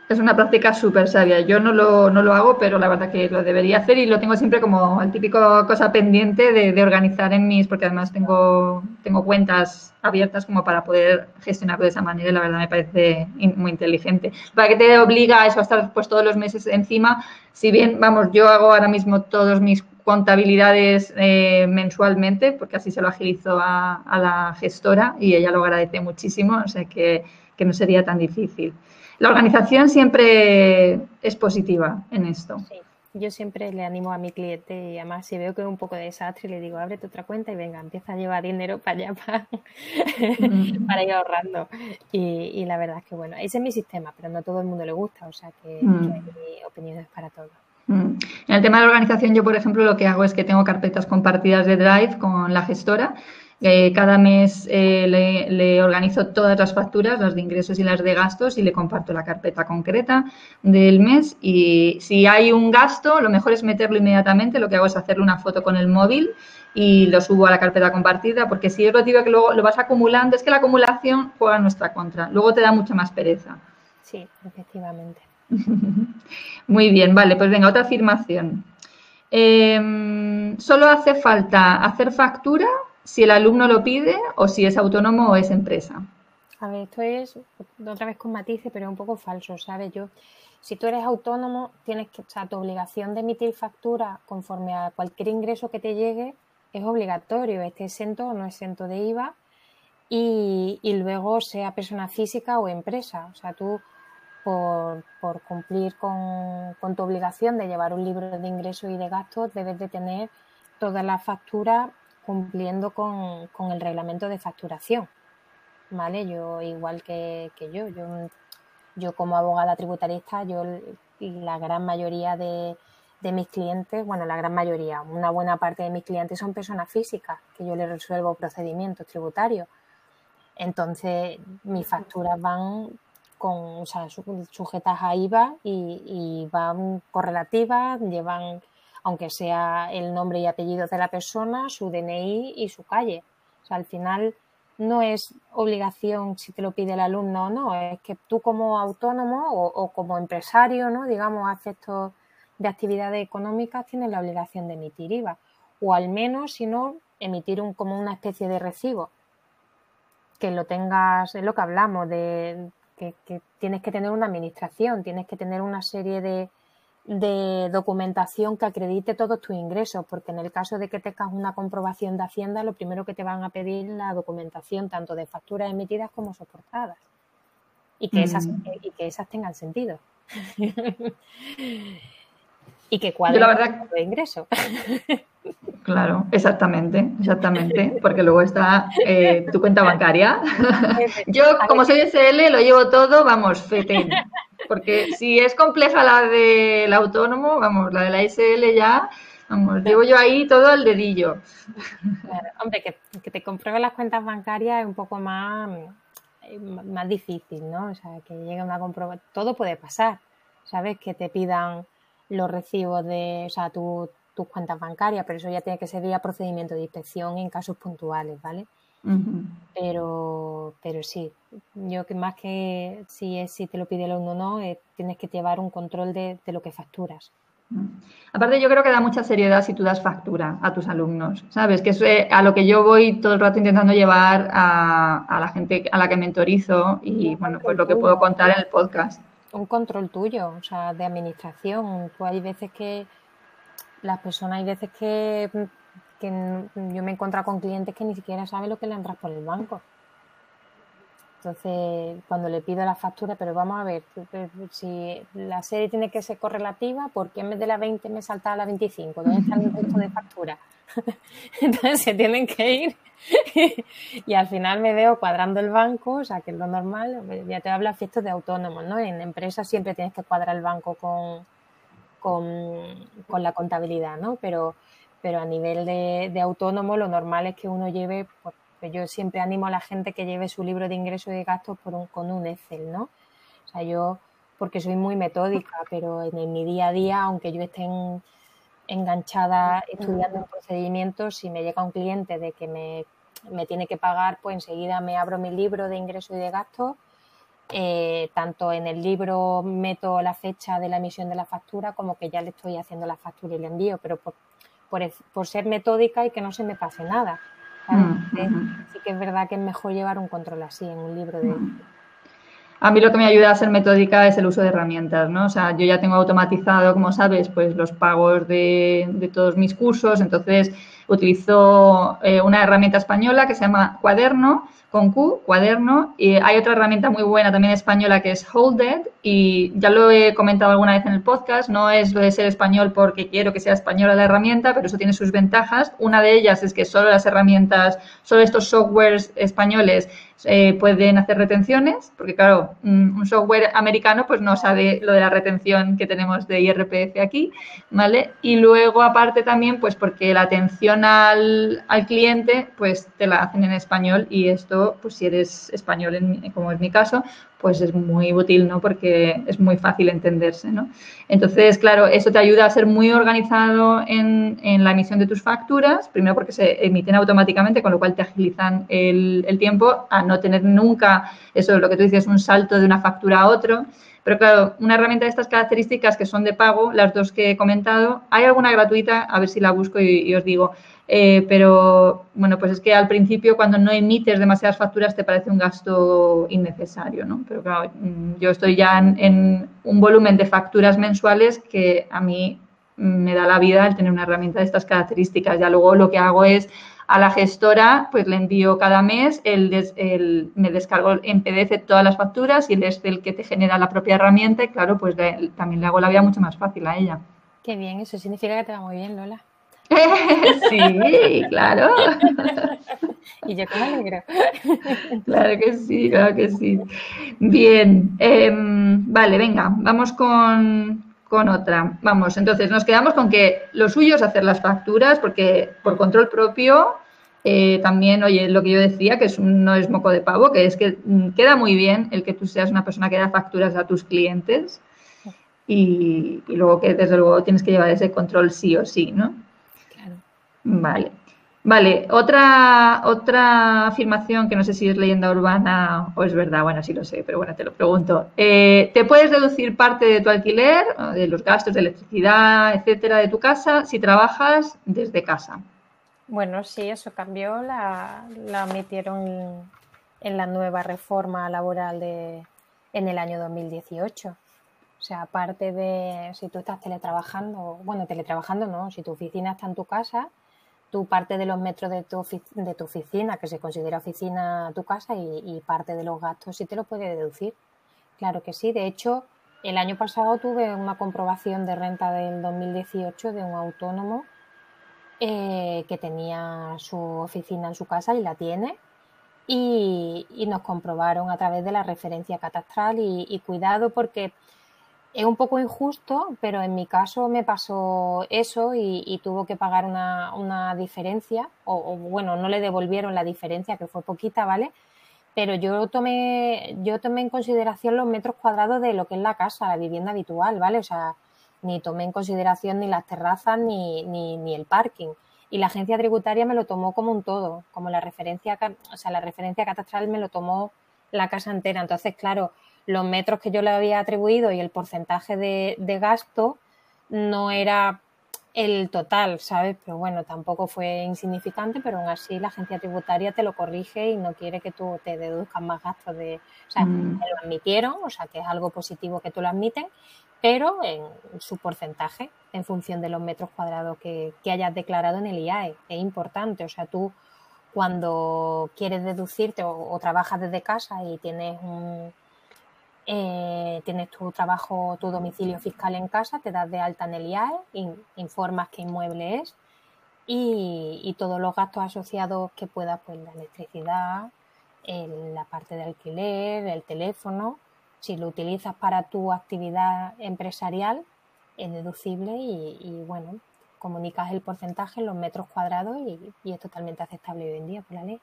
S1: Es una práctica súper sabia. Yo no lo, no lo hago, pero la verdad que lo debería hacer y lo tengo siempre como el típico cosa pendiente de, de, organizar en mis, porque además tengo, tengo cuentas abiertas como para poder gestionarlo de esa manera y la verdad me parece muy inteligente. Para que te obliga a eso, a estar pues todos los meses encima, si bien, vamos, yo hago ahora mismo todos mis contabilidades eh, mensualmente, porque así se lo agilizo a, a, la gestora y ella lo agradece muchísimo, o sea que, que no sería tan difícil la organización siempre es positiva en esto. Sí,
S2: yo siempre le animo a mi cliente y además si veo que es un poco de desastre le digo, ábrete otra cuenta y venga, empieza a llevar dinero para allá para, para ir ahorrando. Y, y, la verdad es que bueno, ese es mi sistema, pero no a todo el mundo le gusta, o sea que, mm. que hay opiniones para todos.
S1: En el tema de la organización, yo, por ejemplo, lo que hago es que tengo carpetas compartidas de Drive con la gestora Eh, cada mes eh, le, organizo todas las facturas, las de ingresos y las de gastos, y le comparto la carpeta concreta del mes. Y si hay un gasto, lo mejor es meterlo inmediatamente. Lo que hago es hacerle una foto con el móvil y lo subo a la carpeta compartida, porque si es lo digo que luego lo vas acumulando, es que la acumulación juega en nuestra contra. Luego te da mucha más pereza.
S2: Sí, efectivamente.
S1: Muy bien, vale, pues venga, otra afirmación. Em, ¿Solo hace falta hacer factura si el alumno lo pide o si es autónomo o es empresa?
S2: A ver, esto es otra vez con matices, pero es un poco falso, ¿sabes? Yo, si tú eres autónomo, tienes que, o sea, tu obligación de emitir factura conforme a cualquier ingreso que te llegue es obligatorio, esté exento o no exento de IVA y, luego sea persona física o empresa. O sea, tú por, por cumplir con, con, tu obligación de llevar un libro de ingresos y de gastos, debes de tener todas las facturas cumpliendo con, con, el reglamento de facturación. ¿Vale? Yo, igual que, que yo, yo, yo como abogada tributarista, yo la gran mayoría de, de mis clientes, bueno, la gran mayoría, una buena parte de mis clientes son personas físicas, que yo les resuelvo procedimientos tributarios. Entonces, mis facturas van con, o sea, sujetas a IVA y, van correlativas, llevan, aunque sea el nombre y apellido de la persona, su DNI y su calle. O sea, al final no es obligación si te lo pide el alumno o no, es que tú como autónomo o, como empresario, ¿no? digamos, esto de actividades económicas, tienes la obligación de emitir IVA. O al menos, si no, emitir un, como una especie de recibo. Que lo tengas, es lo que hablamos, de que, tienes que tener una administración, tienes que tener una serie de, documentación que acredite todos tus ingresos, porque en el caso de que tengas una comprobación de Hacienda, lo primero que te van a pedir es la documentación tanto de facturas emitidas como soportadas y que, esas, mm. y que esas tengan sentido. y que cuadren la verdad... de ingreso.
S1: Claro, exactamente, exactamente, porque luego está eh, tu cuenta bancaria. Yo, como soy SL, lo llevo todo, vamos, fete. Porque si es compleja la del autónomo, vamos, la de la SL ya, vamos, llevo yo ahí todo el dedillo.
S2: Claro, hombre, que, te compruebe las cuentas bancarias es un poco más, eh, más difícil, ¿no? O sea, que llegue una comprobación, todo puede pasar, ¿sabes? Que te pidan los recibos de, o sea, tu tus cuentas bancarias, pero eso ya tiene que ser vía procedimiento de inspección en casos puntuales, ¿vale? Pero, pero sí, yo que más que si es si te lo pide el uno o no, eh, tienes que llevar un control de, lo que facturas.
S1: Aparte, yo creo que da mucha seriedad si tú das factura a tus alumnos, ¿sabes? Que es eh, a lo que yo voy todo el rato intentando llevar a, a, la gente a la que mentorizo y, bueno, pues lo que puedo contar en el podcast.
S2: Un control tuyo, o sea, de administración. Tú hay veces que las personas hay veces que, yo me he encontrado con clientes que ni siquiera saben lo que le entras por el banco. Entonces, cuando le pido la factura, pero vamos a ver, si la serie tiene que ser correlativa, ¿por qué en vez de la 20 me salta a la 25? ¿Dónde está el resto de factura? Entonces se tienen que ir y al final me veo cuadrando el banco, o sea, que es lo normal, ya te habla fiestas de autónomos, ¿no? En empresas siempre tienes que cuadrar el banco con, con, la contabilidad, ¿no? Pero, pero a nivel de, autónomo lo normal es que uno lleve, pues, yo siempre animo a la gente que lleve su libro de ingresos y de gastos por un, con un Excel, ¿no? O sea, yo, porque soy muy metódica, pero en, mi día a día, aunque yo esté enganchada estudiando el procedimiento, si me llega un cliente de que me, me tiene que pagar, pues enseguida me abro mi libro de ingresos y de gastos eh, tanto en el libro meto la fecha de la emisión de la factura como que ya le estoy haciendo la factura y le envío, pero por, por, ser metódica y que no se me pase nada. Mm, sí que es verdad que es mejor llevar un control así en un libro de...
S1: A mí lo que me ayuda a ser metódica es el uso de herramientas, ¿no? O sea, yo ya tengo automatizado, como sabes, pues los pagos de, de todos mis cursos, entonces utilizo eh, una herramienta española que se llama Cuaderno, con Q, cuaderno. Y hay otra herramienta muy buena también española que es Holded y ya lo he comentado alguna vez en el podcast, no es lo de ser español porque quiero que sea española la herramienta, pero eso tiene sus ventajas. Una de ellas es que solo las herramientas, solo estos softwares españoles eh, pueden hacer retenciones, porque claro, un software americano pues no sabe lo de la retención que tenemos de IRPF aquí, ¿vale? Y luego aparte también pues porque la atención al, al, cliente, pues te la hacen en español y esto, pues si eres español, como es mi caso, pues es muy útil, ¿no? Porque es muy fácil entenderse, ¿no? Entonces, claro, eso te ayuda a ser muy organizado en, en la emisión de tus facturas, primero porque se emiten automáticamente, con lo cual te agilizan el, el tiempo, a no tener nunca, eso es lo que tú dices, un salto de una factura a otro. Pero claro, una herramienta de estas características que son de pago, las dos que he comentado, hay alguna gratuita, a ver si la busco y, os digo. Eh, pero bueno, pues es que al principio cuando no emites demasiadas facturas te parece un gasto innecesario, ¿no? Pero claro, mm, yo estoy ya en, un volumen de facturas mensuales que a mí me da la vida el tener una herramienta de estas características. Ya luego lo que hago es a la gestora, pues le envío cada mes, el, me descargo en PDF todas las facturas y el el que te genera la propia herramienta y claro, pues también le hago la vida mucho más fácil a ella.
S2: Qué bien, eso significa que te va muy bien, Lola.
S1: sí, claro.
S2: y yo como alegro.
S1: claro que sí, claro que sí. Bien, em, vale, venga, vamos con, con otra. Vamos, entonces nos quedamos con que lo suyo es hacer las facturas porque por control propio eh, también, oye, lo que yo decía, que es no es moco de pavo, que es que mm, queda muy bien el que tú seas una persona que da facturas a tus clientes y, y luego que desde luego tienes que llevar ese control sí o sí, ¿no? Claro. Vale. Vale, otra, otra afirmación que no sé si es leyenda urbana o es verdad, bueno, sí lo sé, pero bueno, te lo pregunto. Eh, ¿Te puedes deducir parte de tu alquiler, de los gastos de electricidad, etcétera, de tu casa si trabajas desde casa?
S2: Bueno, sí, eso cambió, la, la metieron en la nueva reforma laboral de, en el año 2018. O sea, aparte de si tú estás teletrabajando, bueno, teletrabajando no, si tu oficina está en tu casa, tu parte de los metros de tu, de tu oficina, que se considera oficina tu casa, y, parte de los gastos sí te lo puede deducir. Claro que sí. De hecho, el año pasado tuve una comprobación de renta del 2018 de un autónomo eh, que tenía su oficina en su casa y la tiene. Y, nos comprobaron a través de la referencia catastral y cuidado porque es un poco injusto, pero en mi caso me pasó eso y, tuvo que pagar una, diferencia, o, bueno, no le devolvieron la diferencia, que fue poquita, ¿vale? Pero yo tomé, yo tomé en consideración los metros cuadrados de lo que es la casa, la vivienda habitual, ¿vale? O sea, ni tomé en consideración ni las terrazas ni, ni, ni el parking. Y la agencia tributaria me lo tomó como un todo, como la referencia, o sea, la referencia catastral me lo tomó la casa entera. Entonces, claro, los metros que yo le había atribuido y el porcentaje de, gasto no era el total, ¿sabes? Pero bueno, tampoco fue insignificante, pero aún así la agencia tributaria te lo corrige y no quiere que tú te deduzcas más gastos de... O sea, mm. lo admitieron, o sea, que es algo positivo que tú lo admiten, pero en su porcentaje, en función de los metros cuadrados que, hayas declarado en el IAE. Es importante, o sea, tú cuando quieres deducirte o trabajas desde casa y tienes un eh, tienes tu trabajo, tu domicilio fiscal en casa, te das de alta en el IAE, informas qué inmueble es y, todos los gastos asociados que puedas, pues la electricidad, la parte de alquiler, el teléfono, si lo utilizas para tu actividad empresarial, es deducible y, bueno, comunicas el porcentaje en los metros cuadrados y, y es totalmente aceptable hoy en día por la ley.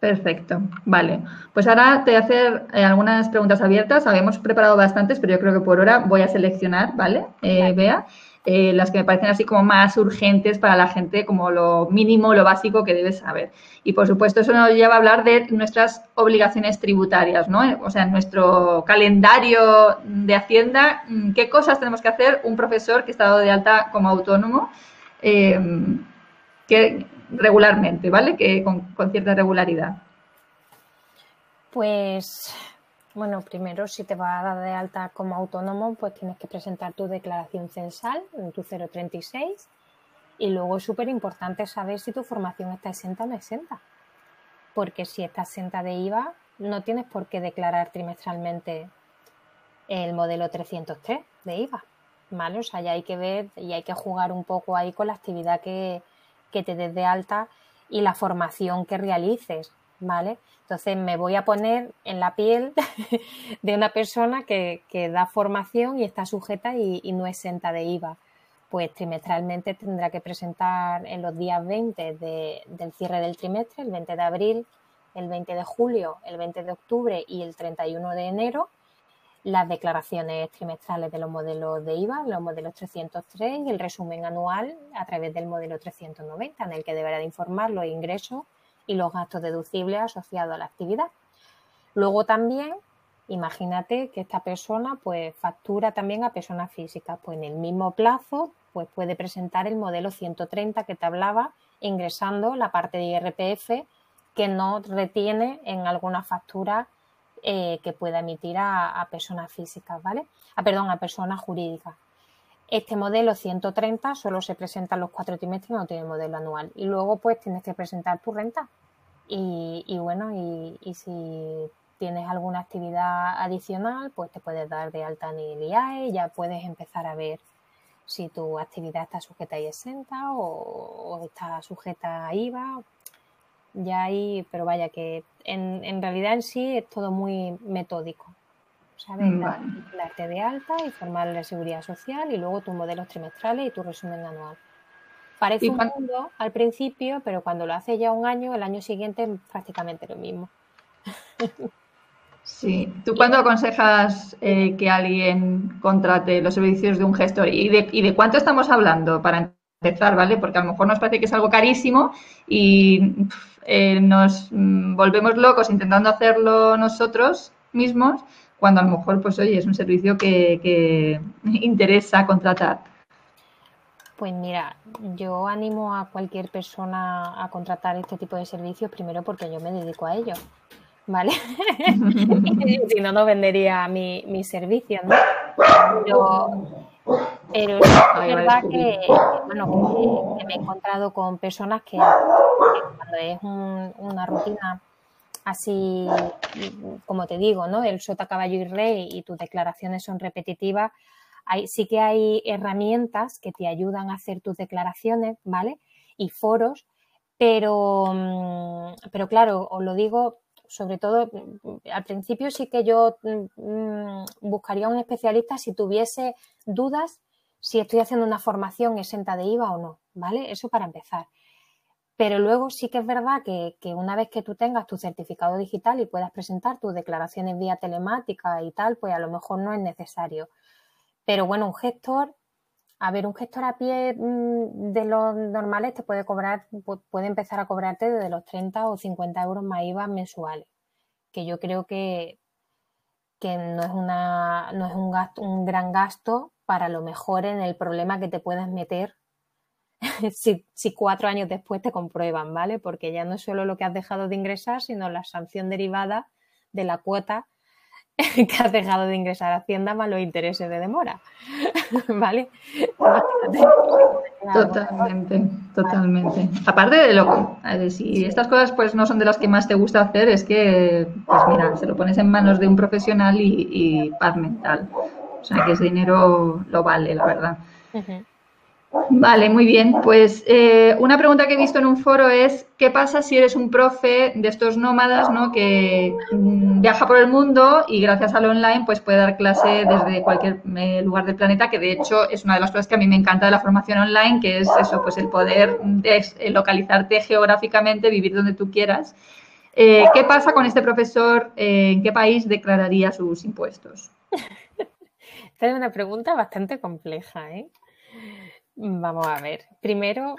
S1: Perfecto, vale. Pues ahora te voy a hacer eh, algunas preguntas abiertas. Habíamos preparado bastantes, pero yo creo que por ahora voy a seleccionar, ¿vale? Eh, Vea, eh, las que me parecen así como más urgentes para la gente, como lo mínimo, lo básico que debes saber. Y por supuesto, eso nos lleva a hablar de nuestras obligaciones tributarias, ¿no? O sea, en nuestro calendario de Hacienda, mm, ¿qué cosas tenemos que hacer un profesor que está dado de alta como autónomo? Que regularmente, ¿vale? Que con, cierta regularidad.
S2: Pues, bueno, primero si te vas a dar de alta como autónomo, pues tienes que presentar tu declaración censal en tu 036 y luego es súper importante saber si tu formación está exenta o no exenta. Porque si está exenta de IVA, no tienes por qué declarar trimestralmente el modelo 303 de IVA. ¿Vale? O sea, ya hay que ver y hay que jugar un poco ahí con la actividad que, que te des de alta y la formación que realices, ¿vale? Entonces me voy a poner en la piel de una persona que, da formación y está sujeta y, no exenta de IVA. pues trimestralmente tendrá que presentar en los días 20 del cierre del trimestre, el 20 de abril, el 20 de julio, el 20 de octubre y el 31 de enero, las declaraciones trimestrales de los modelos de IVA, los modelos 303 y el resumen anual a través del modelo 390, en el que deberá de informar los ingresos y los gastos deducibles asociados a la actividad. Luego también, imagínate que esta persona pues factura también a personas físicas, pues en el mismo plazo pues puede presentar el modelo 130 que te hablaba, ingresando la parte de IRPF que no retiene en alguna factura eh, que pueda emitir a, personas físicas, ¿vale? A, ah, perdón, a personas jurídicas. Este modelo 130 solo se presenta en los cuatro trimestres y no tiene modelo anual. Y luego, pues, tienes que presentar tu renta. Y, bueno, y, si tienes alguna actividad adicional, pues te puedes dar de alta en el IAE, ya puedes empezar a ver si tu actividad está sujeta y exenta o, o está sujeta a IVA, ya hay, pero vaya que en, en realidad en sí es todo muy metódico. ¿Sabes? Mm, Darte de alta, informar la seguridad social y luego tus modelos trimestrales y tu resumen anual. Parece un mundo al principio, pero cuando lo haces ya un año, el año siguiente es prácticamente lo mismo.
S1: Sí, ¿tú cuándo aconsejas eh, que alguien contrate los servicios de un gestor? ¿Y de, ¿Y de cuánto estamos hablando para empezar, ¿vale? Porque a lo mejor nos parece que es algo carísimo y eh, nos mm, volvemos locos intentando hacerlo nosotros mismos, cuando a lo mejor, pues oye, es un servicio que, interesa contratar.
S2: Pues mira, yo animo a cualquier persona a contratar este tipo de servicios, primero porque yo me dedico a ello, ¿vale? si no, no vendería mi, mi servicio, ¿no? Es verdad que, bueno, que, me he encontrado con personas que, cuando es una rutina así, como te digo, ¿no? El sota, caballo y rey y tus declaraciones son repetitivas, hay, sí que hay herramientas que te ayudan a hacer tus declaraciones, ¿vale? Y foros, pero, mm, pero claro, os lo digo sobre todo, al principio sí que yo mm, buscaría un especialista si tuviese dudas si estoy haciendo una formación exenta de IVA o no, ¿vale? Eso para empezar. Pero luego sí que es verdad que, una vez que tú tengas tu certificado digital y puedas presentar tus declaraciones vía telemática y tal, pues a lo mejor no es necesario. Pero bueno, un gestor, a ver, un gestor a pie mm, de los normales te puede cobrar, puede empezar a cobrarte desde los 30 o 50 euros más IVA mensuales, que yo creo que, que no es, una, no es un, gasto, un gran gasto para lo mejor en el problema que te puedas meter si, si, cuatro años después te comprueban, ¿vale? Porque ya no es solo lo que has dejado de ingresar, sino la sanción derivada de la cuota que has dejado de ingresar a Hacienda más los intereses de demora, ¿vale?
S1: Totalmente, totalmente. Aparte de lo que, si estas cosas pues no son de las que más te gusta hacer, es que, pues mira, se lo pones en manos de un profesional y, paz mental. O sea, que ese dinero lo vale, la verdad. Vale, muy bien. Pues eh, una pregunta que he visto en un foro es, ¿qué pasa si eres un profe de estos nómadas ¿no? que mm, viaja por el mundo y gracias al online pues puede dar clase desde cualquier eh, lugar del planeta, que de hecho es una de las cosas que a mí me encanta de la formación online, que es eso, pues el poder eh, localizarte geográficamente, vivir donde tú quieras. ¿Qué pasa con este profesor? ¿En qué país declararía sus impuestos?
S2: Esta es una pregunta bastante compleja, ¿eh? Vamos a ver. Primero,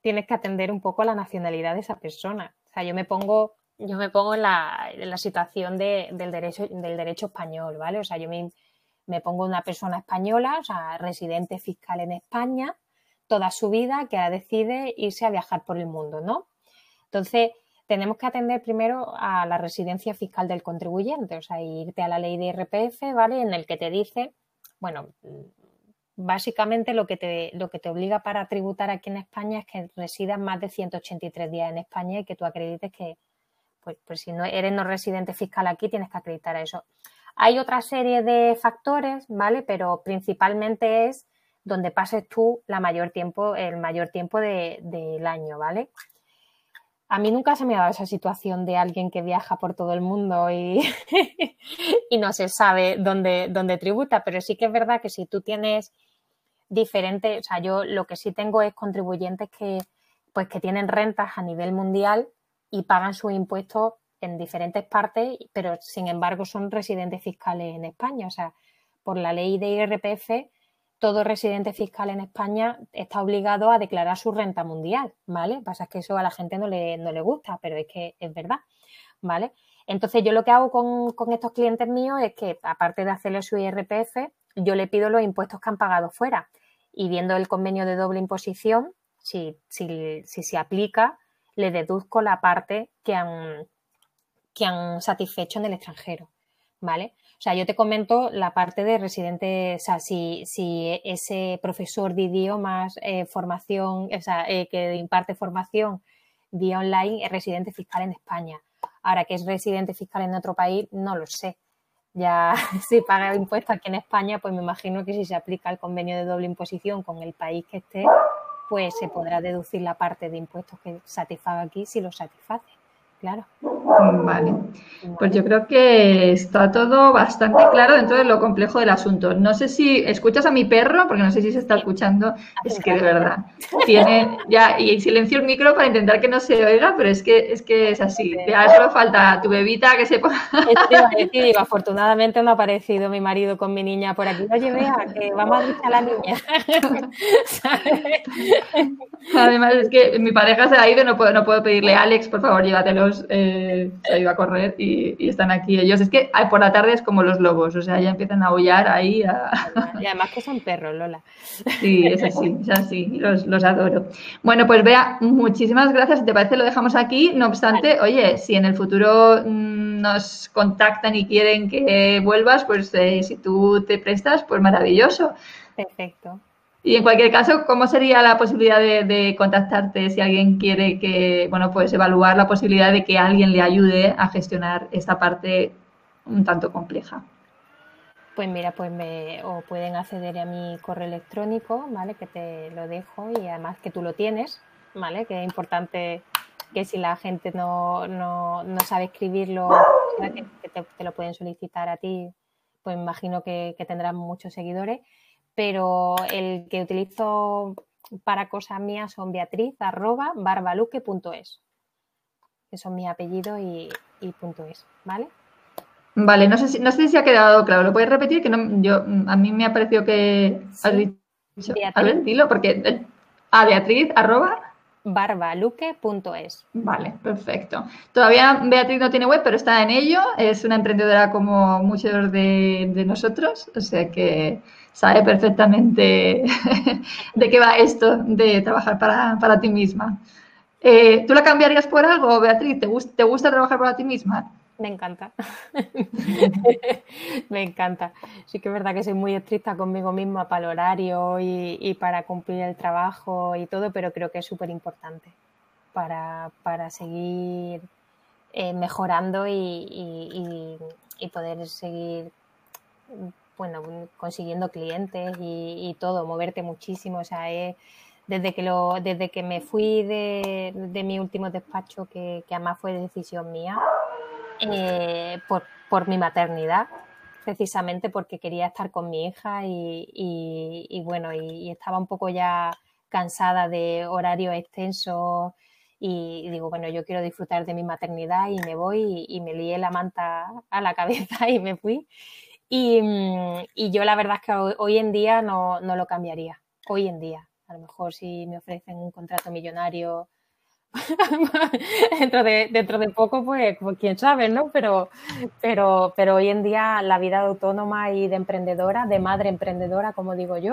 S2: tienes que atender un poco a la nacionalidad de esa persona. O sea, yo me pongo, yo me pongo en la, situación del, derecho, español, ¿vale? O sea, yo me, me pongo una persona española, o sea, residente fiscal en España, toda su vida, que ahora decide irse a viajar por el mundo, ¿no? Entonces, tenemos que atender primero a la residencia fiscal del contribuyente, o sea, irte a la ley de IRPF, ¿vale? En el que te dice, bueno, básicamente lo que, te, lo que te obliga para tributar aquí en España es que residas más de 183 días en España y que tú acredites que, pues, pues si no eres no residente fiscal aquí, tienes que acreditar eso. Hay otra serie de factores, ¿vale? Pero principalmente es donde pases tú la mayor tiempo, el mayor tiempo del año, ¿vale? A mí nunca se me ha dado esa situación de alguien que viaja por todo el mundo y, y no se sabe dónde, dónde tributa, pero sí que es verdad que si tú tienes diferentes, o sea, yo lo que sí tengo es contribuyentes que, pues, que tienen rentas a nivel mundial y pagan sus impuestos en diferentes partes, pero sin embargo son residentes fiscales en España. O sea, por la ley de IRPF, todo residente fiscal en España está obligado a declarar su renta mundial, ¿vale? Pasa es que eso a la gente no le, no le gusta, pero es que es verdad, ¿vale? Entonces yo lo que hago con, con estos clientes míos es que, aparte de hacerle su IRPF, yo le pido los impuestos que han pagado fuera. Y viendo el convenio de doble imposición, si, si, si se aplica, le deduzco la parte que han, que han satisfecho en el extranjero, ¿vale? O sea, yo te comento la parte de residente, o sea, si, si ese profesor de idiomas, eh, formación, o sea, eh, que imparte formación vía online es residente fiscal en España. Ahora que es residente fiscal en otro país, no lo sé. Ya si paga impuestos aquí en España, pues me imagino que si se aplica el convenio de doble imposición con el país que esté, pues se podrá deducir la parte de impuestos que satisfaga aquí si lo satisface claro.
S1: Vale, pues yo creo que está todo bastante claro dentro de lo complejo del asunto. No sé si escuchas a mi perro, porque no sé si se está escuchando, es que de verdad tiene ya y silencio el micro para intentar que no se oiga, pero es que es que es así. Ya solo falta tu bebita que se ponga.
S2: digo, afortunadamente no ha aparecido mi marido con mi niña por aquí. Oye, vea, que vamos a a la niña.
S1: Además es que mi pareja se ha ido, no puedo, no puedo pedirle, Alex, por favor, llévatelo eh, se ha ido a correr y, están aquí ellos. Es que por la tarde es como los lobos, o sea, ya empiezan a aullar ahí.
S2: Y además que son perros, Lola.
S1: Sí, es así, es así, los, los adoro. Bueno, pues vea, muchísimas gracias. Si te parece, lo dejamos aquí. No obstante, oye, si en el futuro mm, nos contactan y quieren que vuelvas, pues eh, si tú te prestas, pues maravilloso.
S2: Perfecto.
S1: Y en cualquier caso, ¿cómo sería la posibilidad de, contactarte si alguien quiere que, bueno, pues evaluar la posibilidad de que alguien le ayude a gestionar esta parte un tanto compleja?
S2: Pues mira, pues me, o pueden acceder a mi correo electrónico, ¿vale? Que te lo dejo y además que tú lo tienes, ¿vale? Que es importante que si la gente no, no, no sabe escribirlo, que, te, lo pueden solicitar a ti, pues imagino que, que tendrán muchos seguidores pero el que utilizo para cosas mías son beatriz arroba barbaluque.es. Que son mi apellido y, punto es, ¿vale?
S1: Vale, no sé, si, no sé si ha quedado claro. ¿Lo puedes repetir? Que no, yo, a mí me ha parecido que has dicho. A ver, dilo, porque. Eh, a Beatriz, arroba.
S2: barbaluque.es.
S1: Vale, perfecto. Todavía Beatriz no tiene web, pero está en ello. Es una emprendedora como muchos de, de nosotros. O sea que sabe perfectamente de qué va esto de trabajar para, ti misma. Eh, ¿Tú la cambiarías por algo, Beatriz? ¿Te, ¿Te gusta trabajar para ti misma?
S2: Me encanta. me encanta. Sí que es verdad que soy muy estricta conmigo misma para el horario y, para cumplir el trabajo y todo, pero creo que es súper importante para, seguir eh, mejorando y, poder seguir bueno, consiguiendo clientes y, todo, moverte muchísimo. O sea, desde que lo, desde que me fui de, mi último despacho, que, además fue decisión mía, eh, por, mi maternidad, precisamente porque quería estar con mi hija y, bueno, y, estaba un poco ya cansada de horarios extensos y digo, bueno, yo quiero disfrutar de mi maternidad y me voy y, me lié la manta a la cabeza y me fui. Mm, y, yo la verdad es que hoy, en día no, no, lo cambiaría. Hoy en día. A lo mejor si me ofrecen un contrato millonario dentro, de, dentro de poco, pues, pues, quién sabe, ¿no? Pero, pero, pero hoy en día la vida de autónoma y de emprendedora, de madre emprendedora, como digo yo,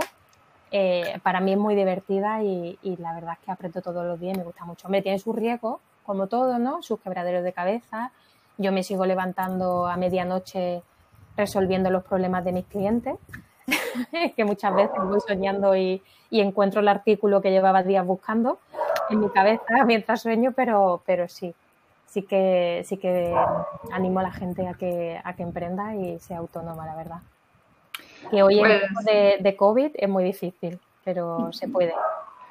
S2: eh, para mí es muy divertida y, la verdad es que aprendo todos los días me gusta mucho. Me tiene sus riesgos, como todo, ¿no? Sus quebraderos de cabeza. Yo me sigo levantando a medianoche resolviendo los problemas de mis clientes, que muchas veces voy soñando y, encuentro el artículo que llevaba días buscando en mi cabeza mientras sueño, pero, pero sí, sí que, sí que animo a la gente a que, a que emprenda y sea autónoma, la verdad. Que hoy en pues... de, de COVID es muy difícil, pero se puede.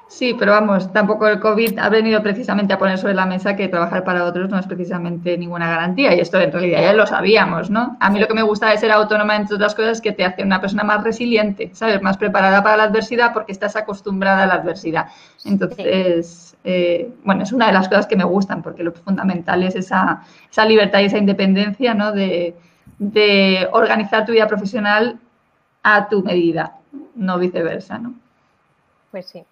S1: Sí, pero vamos, tampoco el COVID ha venido precisamente a poner sobre la mesa que trabajar para otros no es precisamente ninguna garantía y esto en realidad ya lo sabíamos, ¿no? A mí lo que me gusta de ser autónoma, entre otras cosas, es que te hace una persona más resiliente, ¿sabes? Más preparada para la adversidad porque estás acostumbrada a la adversidad. Entonces, eh, bueno, es una de las cosas que me gustan porque lo fundamental es esa, esa libertad y esa independencia, ¿no? De, de organizar tu vida profesional a tu medida, no viceversa, ¿no?
S2: Pues sí.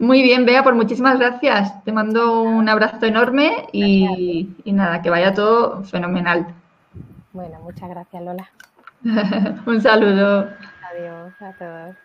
S1: Muy bien, Bea, por pues muchísimas gracias. Te mando un abrazo enorme y, nada, que vaya todo fenomenal.
S2: Bueno, muchas gracias, Lola.
S1: un saludo.
S2: Adiós a todos.